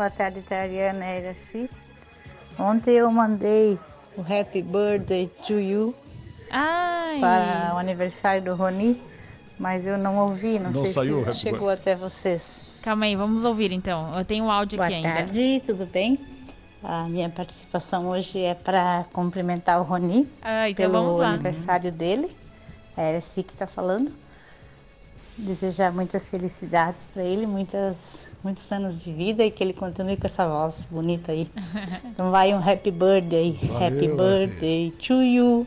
Boa tarde, Tariana Eraci. Ontem eu mandei o Happy Birthday to You Ai. para o aniversário do Roni, mas eu não ouvi, não, Não sei se chegou até vocês. Calma aí, vamos ouvir então. Eu tenho o áudio Boa aqui ainda. tarde, tudo bem? A minha participação hoje é para cumprimentar o Roni Ah, então pelo vamos lá. aniversário dele. É a Eraci que está falando. Desejar muitas felicidades para ele, muitas, muitos anos de vida e que ele continue com essa voz bonita aí. Então vai um happy birthday, Valeu, happy birthday to you,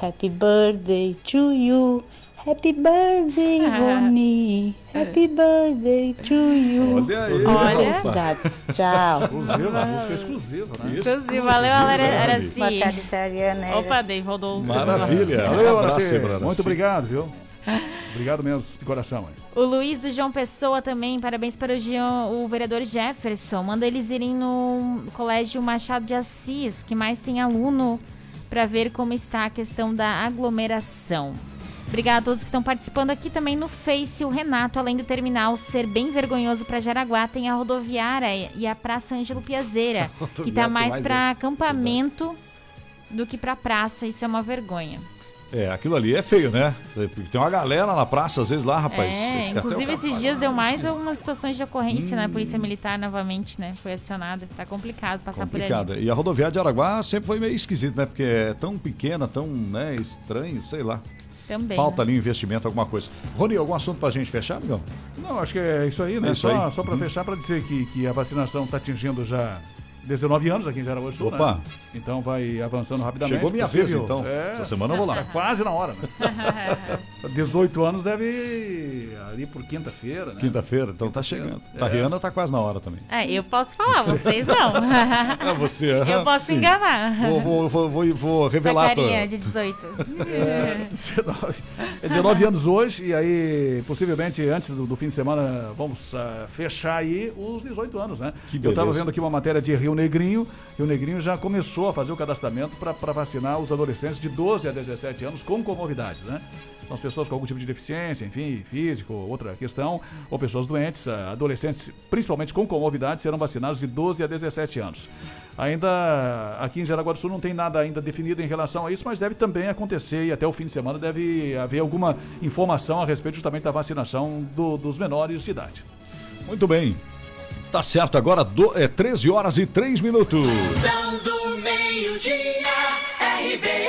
happy birthday to you, happy birthday Rony, happy birthday to you. Olha aí, Olha. Felicidades. Tchau. Exclusiva, música exclusiva, né? Exclusivo, valeu, Ara- Araci. Boa tarde, Tariana. Opa, Dei, rodou o Maravilha. Valeu, Araci. Muito obrigado, viu? Obrigado mesmo, de coração. Hein? O Luiz do João Pessoa também, parabéns para o, Jean- o vereador Jefferson. Manda eles irem no Colégio Machado de Assis, que mais tem aluno, para ver como está a questão da aglomeração. Obrigado a todos que estão participando aqui também no Face. O Renato, além do terminal ser bem vergonhoso para Jaraguá, tem a rodoviária e a Praça Ângelo Piazeira, que está mais mais, para é. acampamento do que para praça. Isso é uma vergonha. É, aquilo ali é feio, né? Porque tem uma galera na praça, às vezes lá, rapaz. É, inclusive esses dias deu mais algumas situações de ocorrência, né? A Hum. Polícia Militar novamente, né? Foi acionada. Tá complicado passar por Complicado. ali. E a rodoviária de Araguá sempre foi meio esquisito, né? Porque é tão pequena, tão né, estranho, sei lá. Também. Falta né? ali um investimento, alguma coisa. Rony, algum assunto pra gente fechar, amigão? Não, acho que é isso aí, né? É isso só aí. só para fechar, para dizer que, que a vacinação está atingindo já 19 anos aqui em Jaraguá do Sul, Opa. né? Então vai avançando rapidamente. Chegou minha vez, então. Essa semana eu vou lá. É quase na hora, né? 18 anos deve ir ali por quinta-feira, né? Quinta-feira, então tá chegando. É. A Rihanna tá quase na hora também. É, eu posso falar, vocês não. É você. Eu aham, posso sim. enganar. Vou, vou, vou, vou, vou Essa revelar. carinha pra- de 18. É, 19, é 19 anos hoje, e aí, possivelmente, antes do, do fim de semana, vamos ah, fechar aí os 18 anos, né? Que Eu estava beleza. vendo aqui uma matéria de Rio Negrinho. Rio Negrinho já começou a fazer o cadastramento para vacinar os adolescentes de 12 a 17 anos com comorbidades, né? São as pessoas com algum tipo de deficiência, enfim, físico, outra questão, ou pessoas doentes, adolescentes, principalmente com comorbidades, serão vacinados de 12 a 17 anos. Ainda aqui em Jaraguá do Sul não tem nada ainda definido em relação a isso, mas deve também acontecer e até o fim de semana deve haver alguma informação a respeito justamente da vacinação do- dos menores de idade. Muito bem. Tá certo, agora do, é 13 horas e 3 minutos. Plantão do meio-dia, RBN.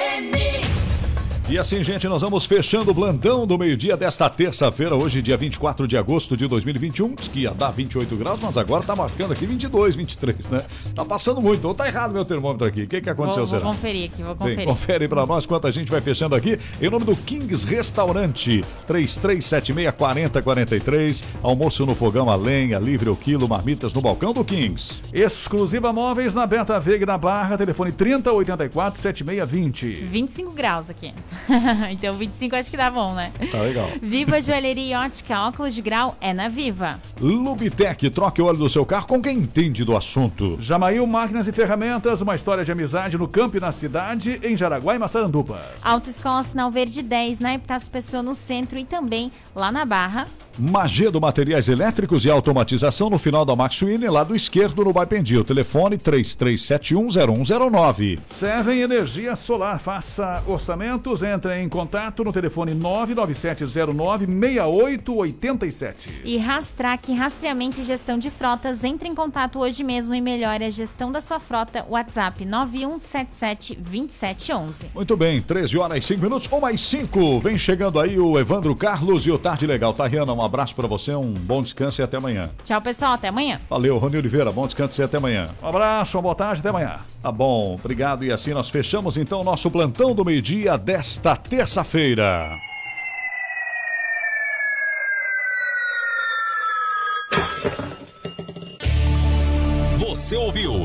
E assim, gente, nós vamos fechando o blandão do meio-dia desta terça-feira, hoje, dia 24 de agosto de 2021, diz que ia dar 28 graus, mas agora tá marcando aqui 22, 23, né? Tá passando muito, ou tá errado meu termômetro aqui. O que que aconteceu, Vou, vou será? conferir aqui, vou conferir. confere pra nós quanto a gente vai fechando aqui. Em nome do Kings Restaurante, 33764043. Almoço no fogão a lenha, livre o quilo, marmitas no balcão do Kings. Exclusiva Móveis na Berta Veiga na Barra, telefone 3084 7620. 25 graus aqui. então 25 acho que dá bom, né? Tá legal. Viva Joalheria e Ótica, óculos de grau é na Viva. Lubitec, troque o óleo do seu carro com quem entende do assunto. Jamail Máquinas e Ferramentas, uma história de amizade no campo e na cidade, em Jaraguá e Massaranduba. Autoescola Sinal Verde 10, na Epitácio Pessoa no centro e também lá na Barra. Magedo Materiais Elétricos e Automatização no final da Maxwine, lado esquerdo no Baipendi. O telefone 33710109. Servem Energia Solar. Faça orçamentos, entre em contato no telefone 997096887. E Rastrac, rastreamento e gestão de frotas. Entre em contato hoje mesmo e melhore a gestão da sua frota. WhatsApp 91772711. Muito bem, 13 horas e 5 minutos, ou mais 5. Vem chegando aí o Evandro Carlos e o Tarde Legal. Tariana, um abraço pra você, um bom descanso e até amanhã. Tchau, pessoal. Até amanhã. Valeu, Rony Oliveira, bom descanso e até amanhã. Um abraço, uma boa tarde, até amanhã. Tá bom, obrigado. E assim nós fechamos então o nosso plantão do meio-dia desta terça-feira. Você ouviu?